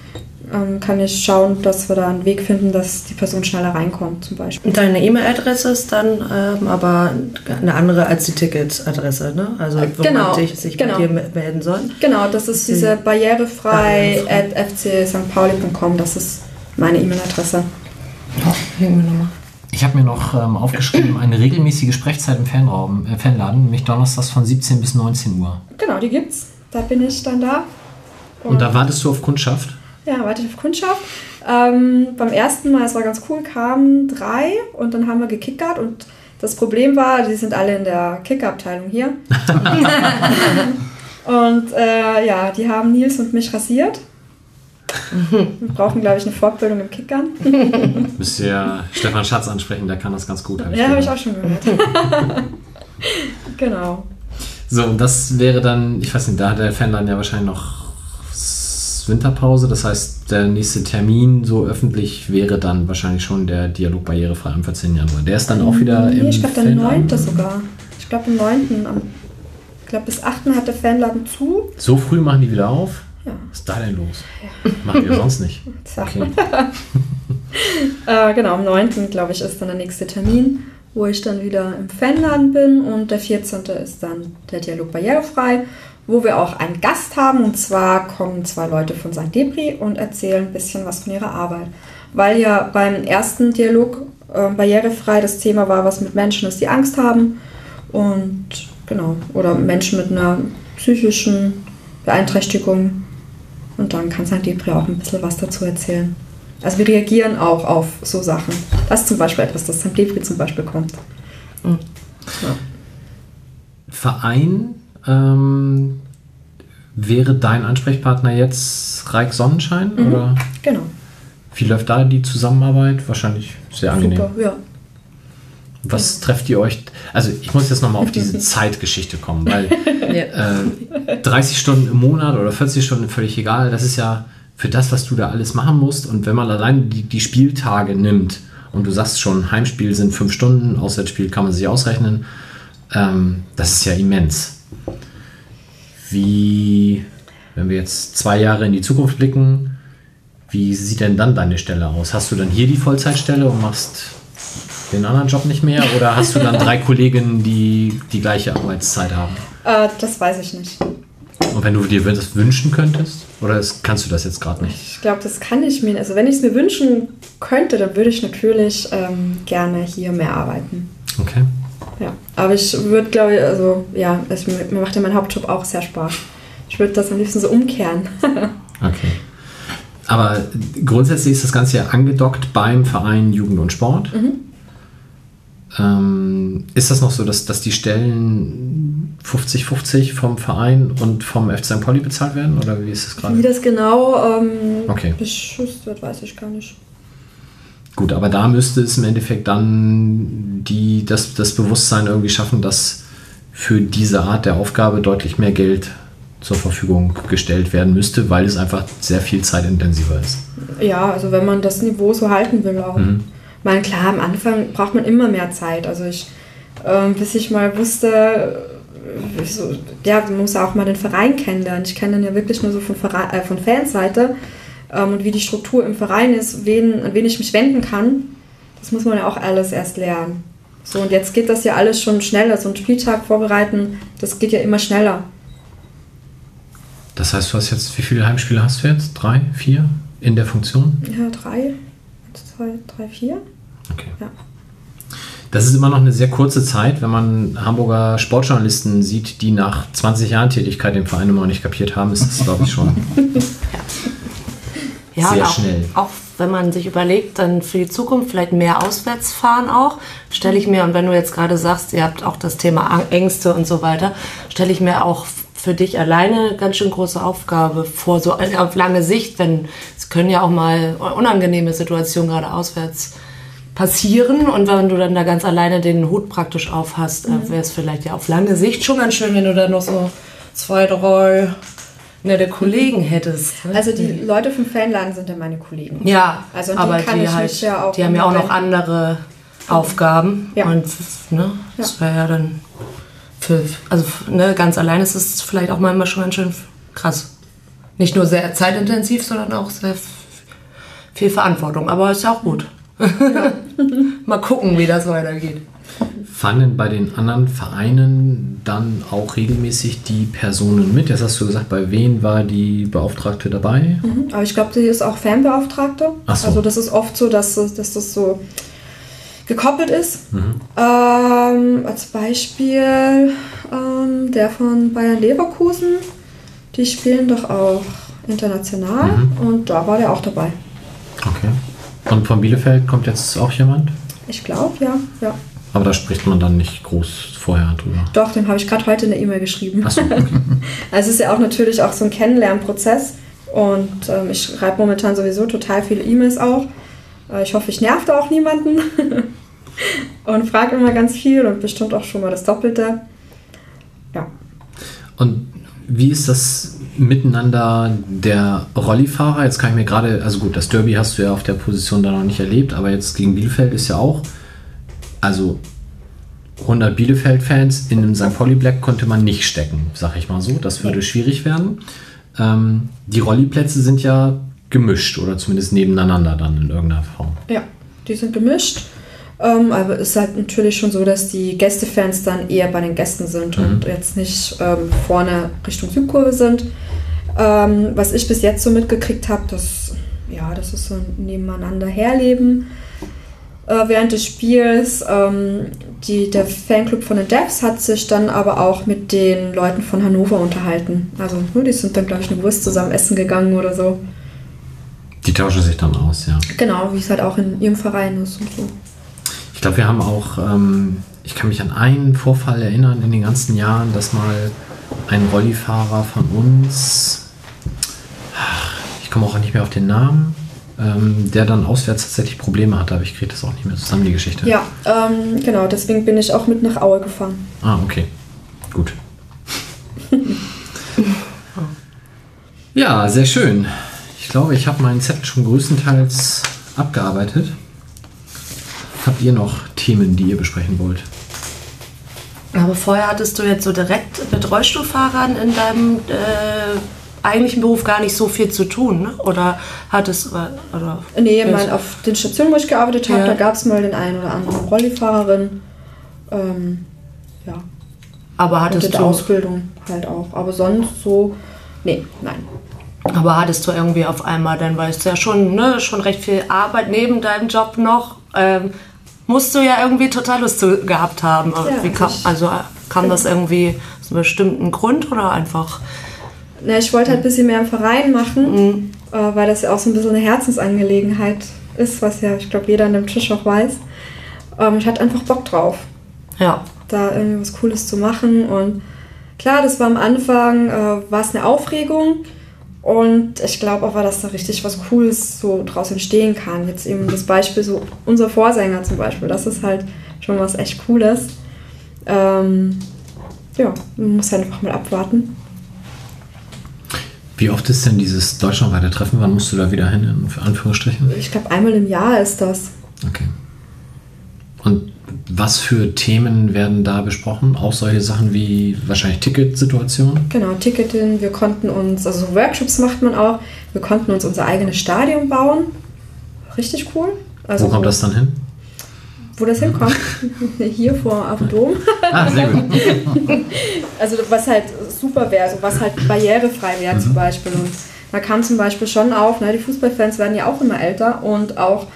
ähm, kann ich schauen, dass wir da einen Weg finden, dass die Person schneller reinkommt zum Beispiel. Deine E-Mail-Adresse ist dann ähm, aber eine andere als die Ticketadresse, ne? Also wo Genau, man sich, genau. bei dir me- melden soll. Genau, das ist diese barrierefrei at fcstpauli.com, das ist meine E-Mail-Adresse. Ich habe mir noch ähm, aufgeschrieben, eine regelmäßige Sprechzeit im Fanraum, äh, Fanladen, nämlich donnerstags von 17 bis 19 Uhr. Genau, die gibt's. Da bin ich dann da. Und da wartest du auf Kundschaft? Ja, warte ich auf Kundschaft. Ähm, beim ersten Mal, es war ganz cool, kamen drei und dann haben wir gekickert und das Problem war, die sind alle in der Kicker-Abteilung hier. und äh, ja, die haben Nils und mich rasiert. Wir brauchen, glaube ich, eine Fortbildung im Kickern. Müsst ihr Stefan Schatz ansprechen, der kann das ganz gut. hab Ja, habe ich auch schon gehört. genau. So, und das wäre dann, ich weiß nicht, da hat der Fanladen ja wahrscheinlich noch Winterpause. Das heißt, der nächste Termin so öffentlich wäre dann wahrscheinlich schon der Dialog barrierefrei am 14. Januar. Der ist dann auch wieder Nee, im ich glaube, der Fanladen? 9. sogar. Ich glaube, am 9. Am, ich glaube, bis 8. hat der Fanladen zu. So früh machen die wieder auf? Ja. Was ist da denn los? Machen wir sonst nicht. Okay. Äh, genau, am 9. glaube ich, ist dann der nächste Termin, wo ich dann wieder im Fanladen bin und der 14. ist dann der Dialog barrierefrei, wo wir auch einen Gast haben und zwar kommen zwei Leute von St. Debris und erzählen ein bisschen was von ihrer Arbeit. Weil ja beim ersten Dialog äh, barrierefrei das Thema war, was mit Menschen ist, die Angst haben und genau, oder Menschen mit einer psychischen Beeinträchtigung und dann kann St. Debris auch ein bisschen was dazu erzählen. Also wir reagieren auch auf so Sachen. Das ist zum Beispiel etwas, das St. Debris zum Beispiel kommt. Verein ähm, wäre dein Ansprechpartner jetzt Reik Sonnenschein? Oder Genau. wie läuft da die Zusammenarbeit? Wahrscheinlich sehr angenehm. Super, ja. Was trefft ihr euch? Also ich muss jetzt nochmal auf diese Zeitgeschichte kommen, weil äh, 30 Stunden im Monat oder 40 Stunden, völlig egal, das ist ja für das, was du da alles machen musst. Und wenn man allein die, die Spieltage nimmt und du sagst schon, Heimspiel sind fünf Stunden, Auswärtsspiel kann man sich ausrechnen, ähm, das ist ja immens. Wie, wenn wir jetzt zwei Jahre in die Zukunft blicken, wie sieht denn dann deine Stelle aus? Hast du dann hier die Vollzeitstelle und machst den anderen Job nicht mehr? Oder hast du dann drei Kolleginnen, die die gleiche Arbeitszeit haben? Äh, das weiß ich nicht. Und wenn du dir das wünschen könntest? Oder ist, kannst du das jetzt gerade nicht? Ich glaube, das kann ich mir. Also wenn ich es mir wünschen könnte, dann würde ich natürlich ähm, gerne hier mehr arbeiten. Okay. Ja. Aber ich würde, glaube ich, also ja, es, mir macht ja mein Hauptjob auch sehr Spaß. Ich würde das am liebsten so umkehren. Okay. Aber grundsätzlich ist das Ganze ja angedockt beim Verein Jugend und Sport. Ähm, ist das noch so, dass, dass die Stellen 50-50 vom Verein und vom FC St. Pauli bezahlt werden? Oder wie ist das Wie gerade? das genau ähm, Okay. beschützt wird, weiß ich gar nicht. Gut, aber da müsste es im Endeffekt dann die, das, das Bewusstsein irgendwie schaffen, dass für diese Art der Aufgabe deutlich mehr Geld zur Verfügung gestellt werden müsste, weil es einfach sehr viel zeitintensiver ist. Ja, also wenn man das Niveau so halten will auch. Ich meine, klar, am Anfang braucht man immer mehr Zeit. Also ich, ähm, bis ich mal wusste, äh, so, ja, man muss auch mal den Verein kennenlernen. Ich kenne den ja wirklich nur so von, Verein, äh, von Fanseite ähm, und wie die Struktur im Verein ist, wen, an wen ich mich wenden kann. Das muss man ja auch alles erst lernen. So, und jetzt geht das ja alles schon schneller. So einen Spieltag vorbereiten, das geht ja immer schneller. Das heißt, du hast jetzt, wie viele Heimspiele hast du jetzt? Drei, vier in der Funktion? Ja, drei, zwei, drei, vier. Okay. Ja. Das ist immer noch eine sehr kurze Zeit, wenn man Hamburger Sportjournalisten sieht, die nach 20 Jahren Tätigkeit den Verein immer noch nicht kapiert haben, ist das, glaube ich, schon. Ja, Sehr und auch, schnell. auch wenn man sich überlegt, dann für die Zukunft vielleicht mehr auswärts fahren auch, stelle ich mir, und wenn du jetzt gerade sagst, ihr habt auch das Thema Ängste und so weiter, stelle ich mir auch für dich alleine eine ganz schön große Aufgabe vor, so auf lange Sicht, wenn es können ja auch mal unangenehme Situationen gerade auswärts passieren und wenn du dann da ganz alleine den Hut praktisch auf hast, äh, wäre es vielleicht ja auf lange Sicht schon ganz schön, wenn du da noch so zwei, drei nette Kollegen hättest. ne? Also die Leute vom Fanladen sind ja meine Kollegen. Ja, Also aber die, ich halt, ja auch die haben ja auch noch andere Aufgaben. Ja. Und ne, das wäre ja dann für, also ne, ganz allein ist es vielleicht auch manchmal schon ganz schön krass. Nicht nur sehr zeitintensiv, sondern auch sehr viel Verantwortung. Aber ist ja auch gut. Mal gucken, wie das weitergeht. Fahren denn bei den anderen Vereinen dann auch regelmäßig die Personen mit? Jetzt hast du gesagt, bei wen war die Beauftragte dabei? Aber ich glaube, die ist auch Fanbeauftragte. Ach so. Also das ist oft so, dass, das- dass das so gekoppelt ist. Mhm. Ähm, als Beispiel ähm, der von Bayern Leverkusen. Die spielen doch auch international Mhm. und da war der auch dabei. Okay. Und von Bielefeld kommt jetzt auch jemand? Ich glaube, ja, ja. Aber da spricht man dann nicht groß vorher drüber. Doch, dem habe ich gerade heute eine E-Mail geschrieben. Achso, okay. Also es ist ja auch natürlich auch so ein Kennenlernprozess und ähm, ich schreibe momentan sowieso total viele E-Mails auch. Äh, ich hoffe, ich nerv da auch niemanden und frage immer ganz viel und bestimmt auch schon mal das Doppelte. Ja. Und wie ist das miteinander der Rollifahrer? Jetzt kann ich mir gerade, also gut, das Derby hast du ja auf der Position da noch nicht erlebt, aber jetzt gegen Bielefeld ist ja auch, also 100 Bielefeld-Fans in einem St. Pauli Black konnte man nicht stecken, sag ich mal so. Das würde schwierig werden. Ähm, die Rolliplätze sind ja gemischt oder zumindest nebeneinander dann in irgendeiner Form. Ja, die sind gemischt. Ähm, aber es ist halt natürlich schon so, dass die Gästefans dann eher bei den Gästen sind und jetzt nicht ähm, vorne Richtung Südkurve sind. Ähm, was ich bis jetzt so mitgekriegt habe, das, ja, das ist so ein Nebeneinander herleben äh, während des Spiels. Ähm, die, der Fanclub von den Devs hat sich dann aber auch mit den Leuten von Hannover unterhalten. Also ne, die sind dann, glaube ich, eine Wurst zusammen essen gegangen oder so. Die tauschen sich dann aus, ja. Genau, wie es halt auch in ihrem Verein ist und so. Ich glaube, wir haben auch, ähm, ich kann mich an einen Vorfall erinnern in den ganzen Jahren, dass mal ein Rollifahrer von uns, ich komme auch nicht mehr auf den Namen, ähm, der dann auswärts tatsächlich Probleme hatte, aber ich kriege das auch nicht mehr zusammen, die Geschichte. Ja, ähm, genau, deswegen bin ich auch mit nach Aue gefahren. Ah, okay. Gut. ja, sehr schön. Ich glaube, ich habe meinen Zettel schon größtenteils abgearbeitet. Habt ihr noch Themen, die ihr besprechen wollt? Aber vorher hattest du jetzt so direkt mit Rollstuhlfahrern in deinem äh, eigentlichen Beruf gar nicht so viel zu tun, ne? Oder hattest oder Nee, mein, auf den Stationen, wo ich gearbeitet habe, Ja. da gab es mal den einen oder anderen Rollifahrerin. Ähm, ja, aber und hattest in der du Ausbildung halt auch. Aber sonst so, nee, nein. aber hattest du irgendwie auf einmal dann weißt du ja schon ne schon recht viel Arbeit neben deinem Job noch ähm, musst du ja irgendwie total Lust zu, gehabt haben. Ja, kam, also kam das irgendwie aus einem bestimmten Grund oder einfach Na, ich wollte halt ein bisschen mehr im Verein machen, äh, weil das ja auch so ein bisschen eine Herzensangelegenheit ist, was ja, ich glaube, jeder an dem Tisch auch weiß. Ähm, ich hatte einfach Bock drauf. ja da irgendwie was Cooles zu machen. Und klar, das war am Anfang, äh, war es eine Aufregung. Und ich glaube aber, dass da richtig was Cooles so draus entstehen kann. Jetzt eben das Beispiel, so unser Vorsänger zum Beispiel, das ist halt schon was echt Cooles. Ähm, ja, man muss halt einfach mal abwarten. Wie oft ist denn dieses deutschlandweite Treffen? Wann musst du da wieder hin, in Anführungsstrichen? Ich glaube, einmal im Jahr ist das. Okay. Und was für Themen werden da besprochen? Auch solche Sachen wie wahrscheinlich Ticketsituationen? Genau, Ticketing. Wir konnten uns, also so Workshops macht man auch. Wir konnten uns unser eigenes Stadion bauen. Richtig cool. Also Wo kommt das dann hin? Wo das hinkommt? Hier vor auf dem Dom. Ah, sehr gut. Also was halt super wäre, also was halt barrierefrei wäre zum Beispiel. Und da kam zum Beispiel schon auf, ne, die Fußballfans werden ja auch immer älter und auch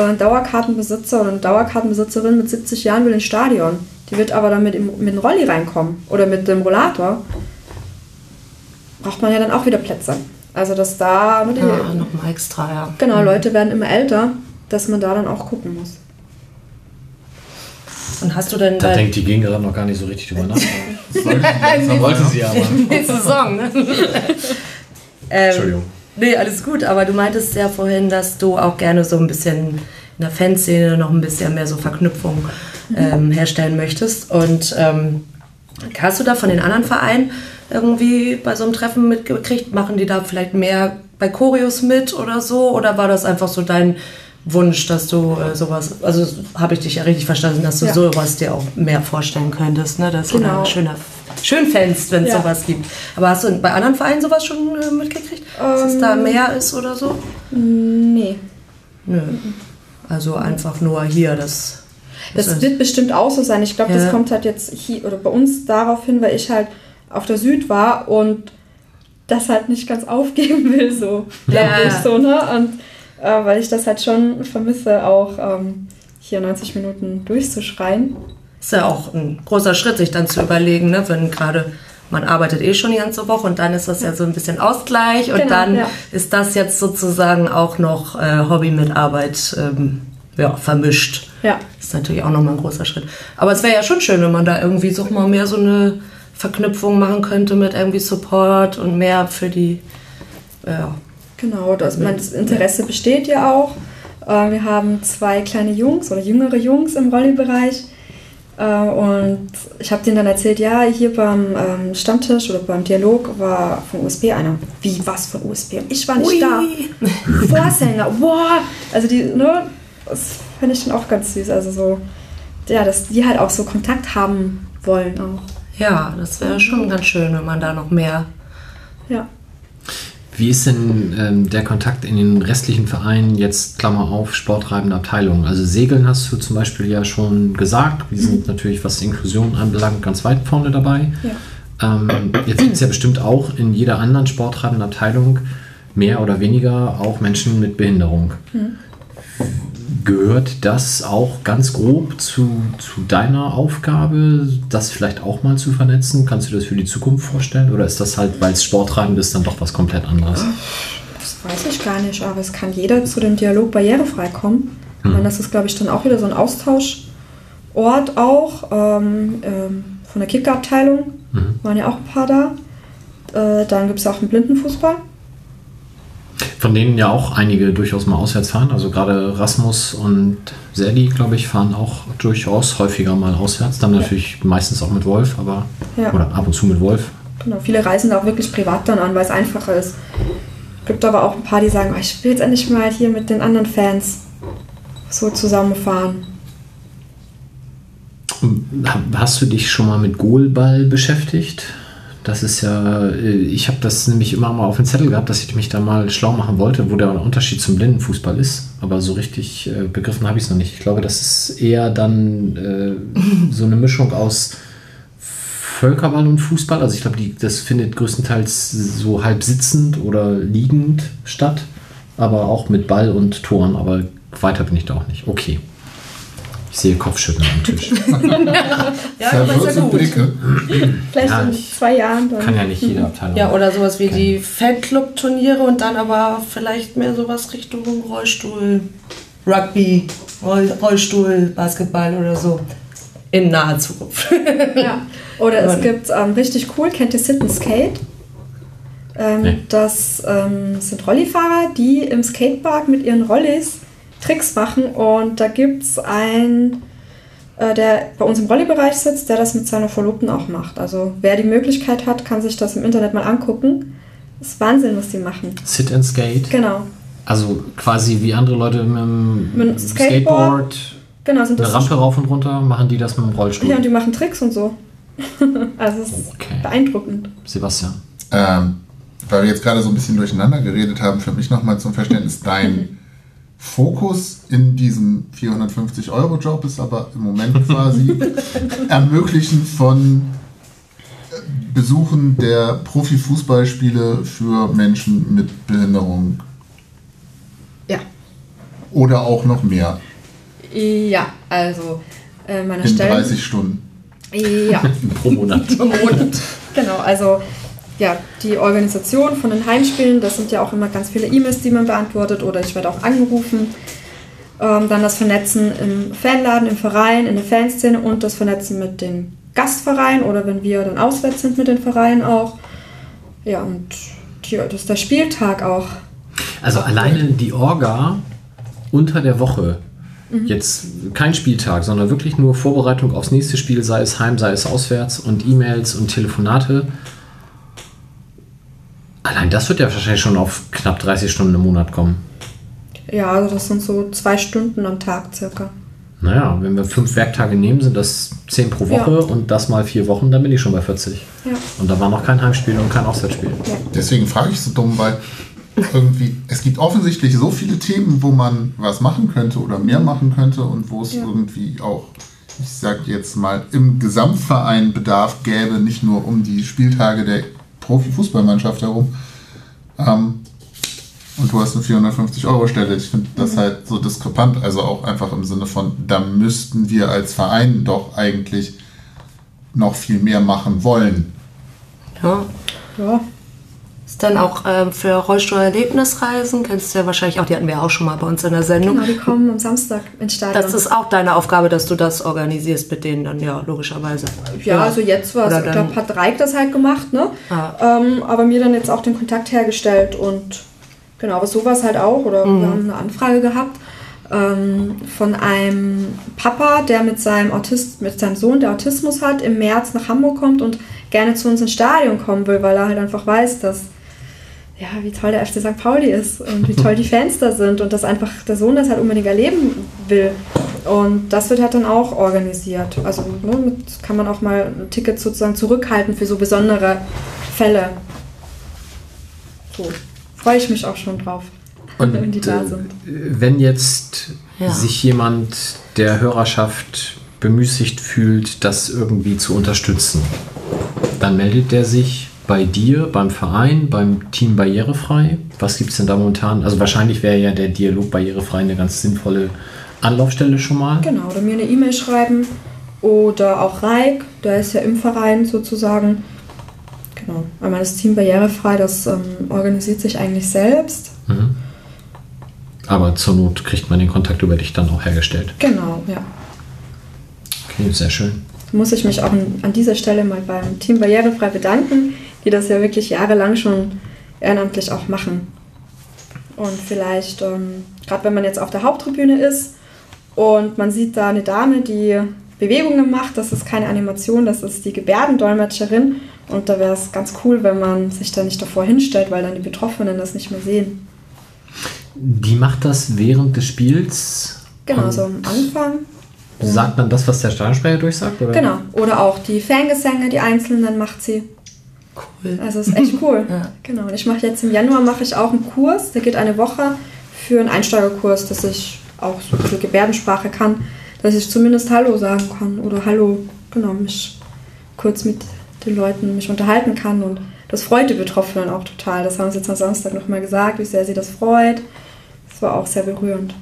ein Dauerkartenbesitzer oder eine Dauerkartenbesitzerin mit 70 Jahren will ins Stadion. Die wird aber dann mit, dem- mit dem Rolli reinkommen oder mit dem Rollator. Braucht man ja dann auch wieder Plätze. Also dass da, die, ja, nochmal extra ja genau, Leute werden immer älter, dass man da dann auch gucken muss. und hast du denn Da denkt die Gegend gerade noch gar nicht so richtig drüber nach. Langsam Wollte sie aber. Nächste Saison, ne? ähm, Entschuldigung. Nee, alles gut, aber du meintest ja vorhin, dass du auch gerne so ein bisschen in der Fanszene noch ein bisschen mehr so Verknüpfung ähm, herstellen möchtest. Und ähm, hast du da von den anderen Vereinen irgendwie bei so einem Treffen mitgekriegt? Machen die da vielleicht mehr bei Choreos mit oder so? Oder war das einfach so dein Wunsch, dass du äh, sowas, also habe ich dich ja richtig verstanden, dass du Ja. sowas dir auch mehr vorstellen könntest, ne? dass du Genau. da schöner, schön fändst, wenn es Ja. sowas gibt. Aber hast du bei anderen Vereinen sowas schon äh, mitgekriegt? dass es Ähm. da mehr ist oder so? Nee. Nö. Also einfach nur hier das. Das wird bestimmt auch so sein. Ich glaube, Ja. das kommt halt jetzt hier oder bei uns darauf hin, weil ich halt auf der Süd war und das halt nicht ganz aufgeben will, so. Ja. Ich so, ne? Und äh, weil ich das halt schon vermisse, auch ähm, hier 90 Minuten durchzuschreien. Ist ja auch ein großer Schritt, sich dann zu überlegen, ne? wenn gerade man arbeitet eh schon die ganze Woche und dann ist das ja so ein bisschen Ausgleich und Genau, dann ja. ist das jetzt sozusagen auch noch äh, Hobby mit Arbeit ähm, ja, vermischt. Ja. ist natürlich auch nochmal ein großer Schritt. Aber es wäre ja schon schön, wenn man da irgendwie so mal mehr so eine Verknüpfung machen könnte mit irgendwie Support und mehr für die. Ja, Genau, das, mein, das Interesse besteht ja auch. Äh, wir haben zwei kleine Jungs oder jüngere Jungs im Rolli-Bereich. Äh, und ich habe denen dann erzählt, ja, hier beim ähm, Stammtisch oder beim Dialog war von USB einer. Wie, was von USB? Ich war nicht Ui. da. Vorsänger, boah! Also die, ne, das finde ich dann auch ganz süß. Also so, ja, dass die halt auch so Kontakt haben wollen auch. ja das wäre schon ganz schön, wenn man da noch mehr. Ja. Wie ist denn ähm, der Kontakt in den restlichen Vereinen jetzt, Klammer auf, sporttreibende Abteilungen? Also Segeln hast du zum Beispiel ja schon gesagt. Die sind natürlich, was Inklusion anbelangt, ganz weit vorne dabei. Ja. Ähm, jetzt gibt es ja bestimmt auch in jeder anderen sporttreibenden Abteilung mehr oder weniger auch Menschen mit Behinderung. Gehört das auch ganz grob zu, zu deiner Aufgabe, das vielleicht auch mal zu vernetzen? Kannst du das für die Zukunft vorstellen? Oder ist das halt, weil es sporttreibend ist, dann doch was komplett anderes? Das weiß ich gar nicht, aber es kann jeder zu dem Dialog barrierefrei kommen. Ich meine, das ist, glaube ich, dann auch wieder so ein Austauschort auch ähm, ähm, von der Kickerabteilung. Waren ja auch ein paar da. Äh, dann gibt es auch einen Blindenfußball. Von denen ja auch einige durchaus mal auswärts fahren. Also gerade Rasmus und Sally, glaube ich, fahren auch durchaus häufiger mal auswärts. Dann natürlich meistens auch mit Wolf, aber Ja. oder ab und zu mit Wolf. Genau, viele reisen da auch wirklich privat dann an, weil es einfacher ist. Gibt aber auch ein paar, die sagen, oh, ich will jetzt endlich mal hier mit den anderen Fans so zusammenfahren. Hast du dich schon mal mit Goalball beschäftigt? Das ist ja, äh, ich habe das nämlich immer mal auf dem Zettel gehabt, dass ich mich da mal schlau machen wollte, wo der Unterschied zum Blindenfußball ist. Aber so richtig äh, begriffen habe ich es noch nicht. Ich glaube, das ist eher dann äh, so eine Mischung aus Völkerball und Fußball. Also ich glaube, das findet größtenteils so halb sitzend oder liegend statt, aber auch mit Ball und Toren. Aber weiter bin ich da auch nicht. Okay. Ich sehe Kopfschütteln am Tisch. Ja, aber ist ja gut. Blicke. Vielleicht Ja, in zwei Jahren dann. Kann ja nicht jede Abteilung. Ja, oder sowas wie die Fanclub-Turniere und dann aber vielleicht mehr sowas Richtung Rollstuhl, Rugby, Roll, Rollstuhl, Basketball oder so. In naher Zukunft. Ja. Oder es gibt ähm, richtig cool, kennt ihr Sit and Skate? Ähm, Nee. Das ähm, sind Rollifahrer, die im Skatepark mit ihren Rollis Tricks machen und da gibt es einen, äh, der bei uns im Rolli-Bereich sitzt, der das mit seiner Verlobten auch macht. Also wer die Möglichkeit hat, kann sich das im Internet mal angucken. Das ist Wahnsinn, was die machen. Sit and Skate. Genau. Also quasi wie andere Leute mit dem Mit Skateboard, Skateboard. Genau, sind eine das Rampe rauf und runter, machen die das mit dem Rollstuhl. Ja, und die machen Tricks und so. also es ist Okay. beeindruckend. Sebastian. Ähm, weil wir jetzt gerade so ein bisschen durcheinander geredet haben, für mich nochmal zum Verständnis, dein Fokus in diesem 450-Euro-Job ist aber im Moment quasi Ermöglichen von äh, Besuchen der Profifußballspiele für Menschen mit Behinderung Ja. oder auch noch mehr Ja, also äh, meine in Stellen. 30 Stunden. Ja, Pro Monat. genau. Also ja, die Organisation von den Heimspielen, das sind ja auch immer ganz viele E-Mails, die man beantwortet oder ich werde auch angerufen. Ähm, dann das Vernetzen im Fanladen, im Verein, in der Fanszene und das Vernetzen mit den Gastverein oder wenn wir dann auswärts sind mit den Vereinen auch. Ja, und die, das ist der Spieltag auch. Also alleine die Orga unter der Woche, jetzt kein Spieltag, sondern wirklich nur Vorbereitung aufs nächste Spiel, sei es heim, sei es auswärts und E-Mails und Telefonate. Allein das wird ja wahrscheinlich schon auf knapp 30 Stunden im Monat kommen. Ja, also das sind so zwei Stunden am Tag circa. Naja, wenn wir fünf Werktage nehmen, sind das 10 pro Woche Ja. und das mal vier Wochen, dann bin ich schon bei 40. Ja. Und da war noch kein Heimspiel und kein Auswärtsspiel. Deswegen frage ich so dumm, weil irgendwie, es gibt offensichtlich so viele Themen, wo man was machen könnte oder mehr machen könnte und wo es Ja. irgendwie auch, ich sag jetzt mal, im Gesamtverein Bedarf gäbe, nicht nur um die Spieltage der Profifußballmannschaft herum. Ähm, und du hast eine 450-Euro-Stelle. Ich finde das halt so diskrepant. Also auch einfach im Sinne von, da müssten wir als Verein doch eigentlich noch viel mehr machen wollen. Ja. Ja, Ist dann auch ähm, für Rollstuhl-Erlebnisreisen, kennst du ja wahrscheinlich auch, die hatten wir auch schon mal bei uns in der Sendung. genau, die kommen am Samstag ins Stadion. Das ist auch deine Aufgabe, dass du das organisierst mit denen dann, ja, logischerweise. Ja, also jetzt war es, ich glaube, hat Reik das halt gemacht, ne? Ah. Ähm, aber mir dann jetzt auch den Kontakt hergestellt und genau, aber sowas halt auch. Oder Mhm. wir haben eine Anfrage gehabt ähm, von einem Papa, der mit seinem Autist, mit seinem Sohn, der Autismus hat, im März nach Hamburg kommt und gerne zu uns ins Stadion kommen will, weil er halt einfach weiß, dass ja, wie toll der FC St. Pauli ist und wie toll die Fans da sind und dass einfach der Sohn das halt unbedingt erleben will. Und das wird halt dann auch organisiert. Also ne, mit, kann man auch mal ein Ticket sozusagen zurückhalten für so besondere Fälle. So, freue ich mich auch schon drauf, wenn die da äh, sind. wenn jetzt Ja. sich jemand der Hörerschaft bemüßigt fühlt, das irgendwie zu unterstützen, dann meldet der sich bei dir, beim Verein, beim Team Barrierefrei. Was gibt es denn da momentan? Also wahrscheinlich wäre ja der Dialog Barrierefrei eine ganz sinnvolle Anlaufstelle schon mal. Genau, oder mir eine E-Mail schreiben oder auch Reik, der ist ja im Verein sozusagen. Genau, einmal das Team Barrierefrei, das ähm, organisiert sich eigentlich selbst. Aber zur Not kriegt man den Kontakt über dich dann auch hergestellt. Genau, ja. Okay, sehr schön. muss ich mich auch an dieser Stelle mal beim Team Barrierefrei bedanken, die das ja wirklich jahrelang schon ehrenamtlich auch machen. Und vielleicht, ähm, gerade wenn man jetzt auf der Haupttribüne ist und man sieht da eine Dame, die Bewegungen macht, das ist keine Animation, das ist die Gebärdendolmetscherin. Und da wäre es ganz cool, wenn man sich da nicht davor hinstellt, weil dann die Betroffenen das nicht mehr sehen. Die macht das während des Spiels. Genau, so am Anfang. Sagt dann das, was der Stadionsprecher durchsagt? Oder? Genau. Oder auch die Fangesänge, die einzelnen macht sie. Cool. Also ist echt cool. Ja. Genau. Und ich mache jetzt im Januar mache ich auch einen Kurs, der geht eine Woche für einen Einsteigerkurs, dass ich auch so ein Gebärdensprache kann, dass ich zumindest Hallo sagen kann oder Hallo, genau, mich kurz mit den Leuten mich unterhalten kann und das freut die Betroffenen auch total. Das haben sie jetzt am Samstag nochmal gesagt, wie sehr sie das freut. Das war auch sehr berührend.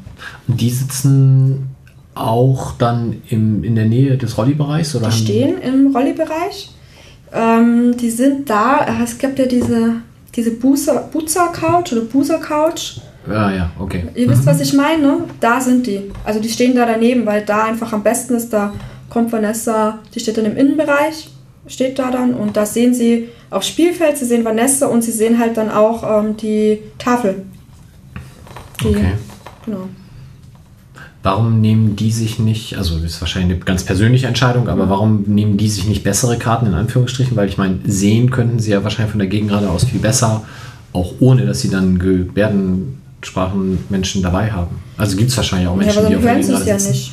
Und die sitzen auch dann im, in der Nähe des Rolli-Bereichs? oder Die stehen im Rolli-Bereich. Ähm, die sind da. Es gibt ja diese, diese Buzer-Couch oder Buser-Couch. Ja, ja, okay. Ihr wisst, was ich meine? ne? Da sind die. Also die stehen da daneben, weil da einfach am besten ist. Da kommt Vanessa, die steht dann im Innenbereich, steht da dann und da sehen sie aufs Spielfeld, sie sehen Vanessa und sie sehen halt dann auch ähm, die Tafel. Die, Okay. Genau. Warum nehmen die sich nicht, also das ist wahrscheinlich eine ganz persönliche Entscheidung, aber warum nehmen die sich nicht bessere Karten in Anführungsstrichen? Weil ich meine, sehen könnten sie ja wahrscheinlich von der Gegengrade aus viel besser, auch ohne dass sie dann Gebärdensprachenmenschen dabei haben. Also gibt es wahrscheinlich auch Ja, Menschen, aber die auf der Gegengrade ja sitzen. nicht.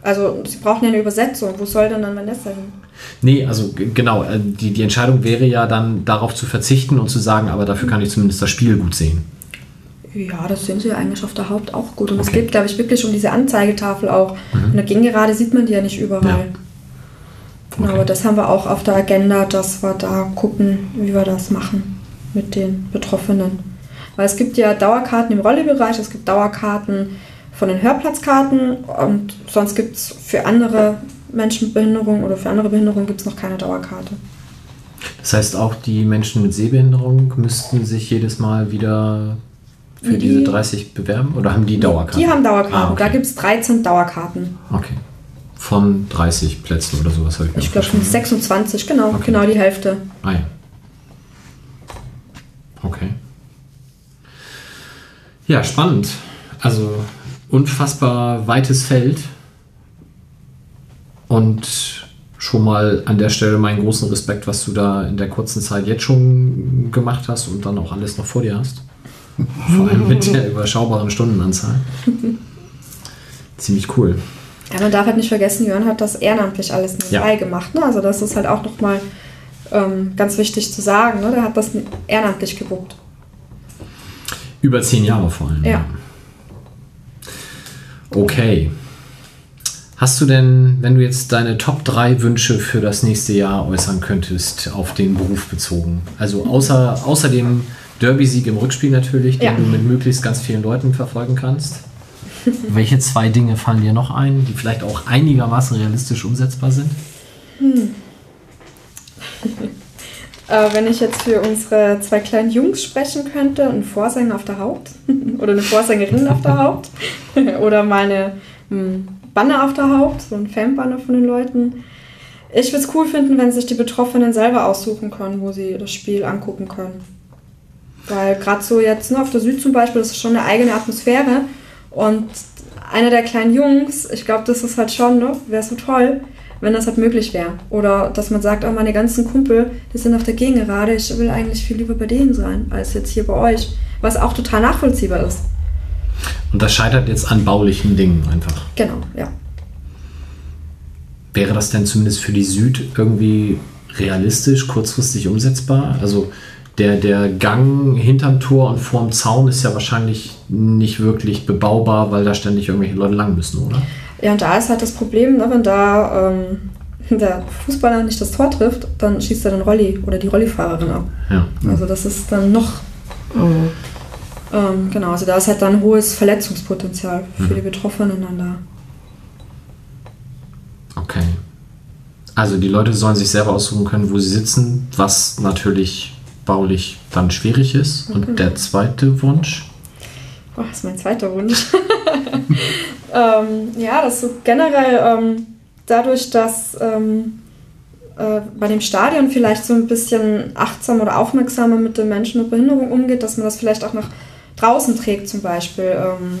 Also sie brauchen ja eine Übersetzung. Wo soll denn dann Vanessa hin? Nee, also genau, äh, die, die Entscheidung wäre ja dann darauf zu verzichten und zu sagen, aber dafür kann ich zumindest das Spiel gut sehen. Ja, das sehen sie ja eigentlich auf der Haupt auch gut. Und es Okay. geht, glaube ich, wirklich um diese Anzeigetafel auch. Und der Gegengerade sieht man die ja nicht überall. Ja. Genau, Okay. aber das haben wir auch auf der Agenda, dass wir da gucken, wie wir das machen mit den Betroffenen. Weil es gibt ja Dauerkarten im Rollebereich, es gibt Dauerkarten von den Hörplatzkarten und sonst gibt es für andere Menschen mit Behinderung oder für andere Behinderungen gibt es noch keine Dauerkarte. Das heißt, auch die Menschen mit Sehbehinderung müssten sich jedes Mal wieder für Die- diese 30 bewerben oder haben die Dauerkarten? Die haben Dauerkarten, Ah, okay. da gibt es 13 Dauerkarten. Okay. von 30 Plätzen oder sowas habe ich mir Ich glaube, aufgeschrieben. 26, genau. Okay. Die Hälfte. Okay. Genau, die Hälfte. Ah ja. Okay. Ja, spannend. Also unfassbar weites Feld. Und schon mal an der Stelle meinen großen Respekt, was du da in der kurzen Zeit jetzt schon gemacht hast und dann auch alles noch vor dir hast. Vor allem mit der überschaubaren Stundenanzahl. Ziemlich cool. Ja, man darf halt nicht vergessen, Jörn hat das ehrenamtlich alles nebenbei Ja. gemacht. Ne? Also das ist halt auch nochmal ähm, ganz wichtig zu sagen. Ne? Der hat das ehrenamtlich gebucht. Über zehn Jahre vor allem. Ja. Okay. Hast du denn, wenn du jetzt deine Top 3 Wünsche für das nächste Jahr äußern könntest, auf den Beruf bezogen? Also außer, außer dem Derby-Sieg im Rückspiel natürlich, den Ja. du mit möglichst ganz vielen Leuten verfolgen kannst. Welche zwei Dinge fallen dir noch ein, die vielleicht auch einigermaßen realistisch umsetzbar sind? Äh, wenn ich jetzt für unsere zwei kleinen Jungs sprechen könnte, ein Vorsänger auf der Haupt oder eine Vorsängerin auf der Haupt oder meine hm, Banner auf der Haupt, so ein Fanbanner von den Leuten. Ich würde es cool finden, wenn sich die Betroffenen selber aussuchen können, wo sie das Spiel angucken können. Weil gerade so jetzt ne, auf der Süd zum Beispiel, das ist schon eine eigene Atmosphäre. Und einer der kleinen Jungs, ich glaube, das ist halt schon, ne, wäre so toll, wenn das halt möglich wäre. Oder dass man sagt, auch meine ganzen Kumpel, die sind auf der Gegengerade, ich will eigentlich viel lieber bei denen sein, als jetzt hier bei euch. Was auch total nachvollziehbar ist. Und das scheitert jetzt an baulichen Dingen einfach. Genau, ja. Wäre das denn zumindest für die Süd irgendwie realistisch, kurzfristig umsetzbar? Also der, der Gang hinterm Tor und vorm Zaun ist ja wahrscheinlich nicht wirklich bebaubar, weil da ständig irgendwelche Leute lang müssen, oder? Ja, und da ist halt das Problem, ne, wenn da ähm, der Fußballer nicht das Tor trifft, dann schießt er den Rolli oder die Rollifahrerin ab. Ja. Also das ist dann noch. Ähm, genau, also da ist halt dann ein hohes Verletzungspotenzial für die Betroffenen dann da. Okay. Also die Leute sollen sich selber aussuchen können, wo sie sitzen, was natürlich baulich dann schwierig ist. Und der zweite Wunsch? Boah, das ist mein zweiter Wunsch. ähm, ja, das ist so generell ähm, dadurch, dass ähm, äh, bei dem Stadion vielleicht so ein bisschen achtsam oder aufmerksamer mit den Menschen mit Behinderung umgeht, dass man das vielleicht auch nach draußen trägt zum Beispiel. Ähm,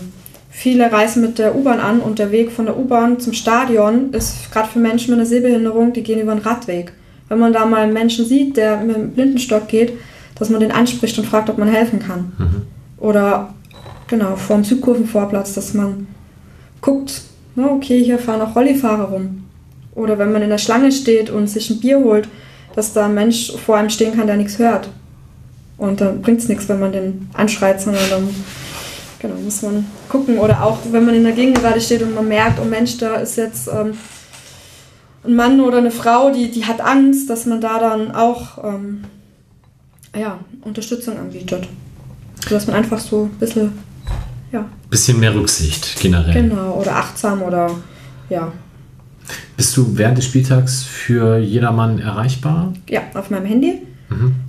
viele reisen mit der U-Bahn an und der Weg von der U-Bahn zum Stadion ist gerade für Menschen mit einer Sehbehinderung, die gehen über einen Radweg. Wenn man da mal einen Menschen sieht, der mit einem Blindenstock geht, dass man den anspricht und fragt, ob man helfen kann. Oder genau, vor dem Südkurvenvorplatz, dass man guckt, na, okay, hier fahren auch Rollifahrer rum. Oder wenn man in der Schlange steht und sich ein Bier holt, dass da ein Mensch vor einem stehen kann, der nichts hört. Und dann bringt es nichts, wenn man den anschreit, sondern dann genau, muss man gucken. Oder auch, wenn man in der Gegend gerade steht und man merkt, oh Mensch, da ist jetzt ähm, ein Mann oder eine Frau, die, die hat Angst, dass man da dann auch ähm, ja, Unterstützung anbietet. Dass man einfach so ein bisschen, ja, Bisschen mehr Rücksicht generell. genau, oder achtsam oder ja, Bist du während des Spieltags für jedermann erreichbar? ja, auf meinem Handy.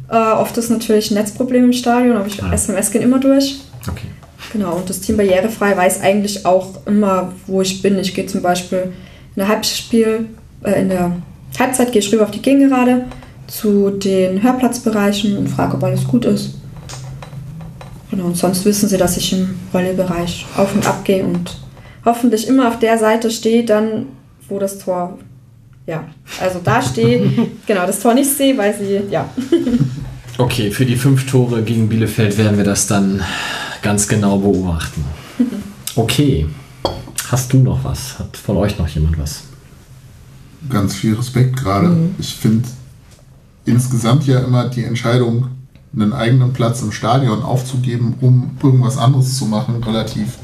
Äh, oft ist natürlich ein Netzproblem im Stadion, aber ich Ah. SMS gehen immer durch. Okay. Genau, und das Team Barrierefrei weiß eigentlich auch immer, wo ich bin. Ich gehe zum Beispiel in der Halbspiel, äh, in der Halbzeit gehe ich rüber auf die Gegengerade zu den Hörplatzbereichen und frage, ob alles gut ist. Genau, und sonst wissen sie, dass ich im Rollbereich auf und ab gehe und hoffentlich immer auf der Seite stehe, dann, wo das Tor, ja, also da stehe, genau, das Tor nicht sehe, weil sie, ja, Okay, für die fünf Tore gegen Bielefeld werden wir das dann ganz genau beobachten. Okay. Hast du noch was? Hat von euch noch jemand was? Ganz viel Respekt gerade. Ich finde insgesamt ja immer die Entscheidung, einen eigenen Platz im Stadion aufzugeben, um irgendwas anderes zu machen, relativ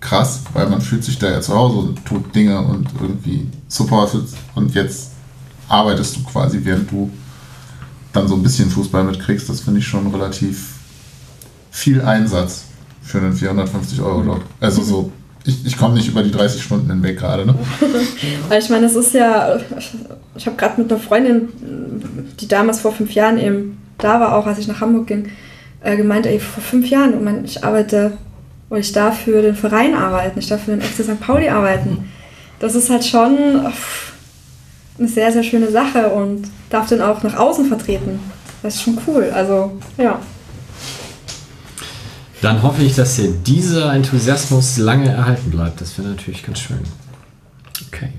krass, weil man fühlt sich da ja zu Hause und tut Dinge und irgendwie supportet und jetzt arbeitest du quasi, während du dann so ein bisschen Fußball mitkriegst. Das finde ich schon relativ viel Einsatz für einen 450 Euro Job. Also so, ich, ich komme nicht über die 30 Stunden hinweg gerade, ne? Weil ich meine, es ist ja, ich habe gerade mit einer Freundin, die damals vor fünf Jahren eben da war, auch als ich nach Hamburg ging, äh, gemeint, ey, vor fünf Jahren, ich, meine, ich arbeite, oder ich darf für den Verein arbeiten, ich darf für den FC St. Pauli arbeiten. das ist halt schon eine sehr, sehr schöne Sache und darf den auch nach außen vertreten. Das ist schon cool. Also, ja. Dann hoffe ich, dass dir dieser Enthusiasmus lange erhalten bleibt. Das wäre natürlich ganz schön. Okay.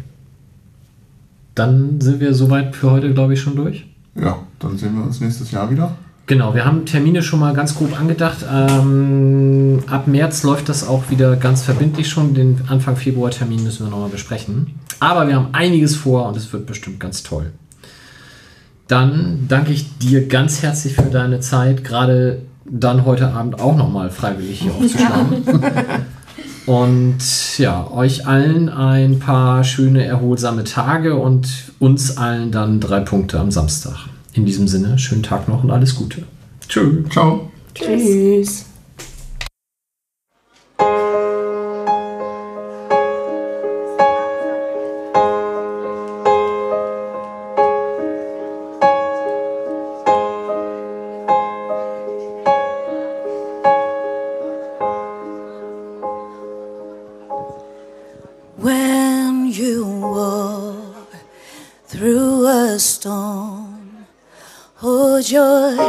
Dann sind wir soweit für heute, glaube ich, schon durch. Ja, dann sehen wir uns nächstes Jahr wieder. Genau, wir haben Termine schon mal ganz grob angedacht. Ähm, ab März läuft das auch wieder ganz verbindlich schon. Den Anfang Februar-Termin müssen wir nochmal besprechen. Aber wir haben einiges vor und es wird bestimmt ganz toll. Dann danke ich dir ganz herzlich für deine Zeit, gerade dann heute Abend auch nochmal freiwillig hier aufzuschlagen. Und ja, euch allen ein paar schöne, erholsame Tage und uns allen dann drei Punkte am Samstag. In diesem Sinne, schönen Tag noch und alles Gute. Tschüss. Ciao. Tschüss. When joy.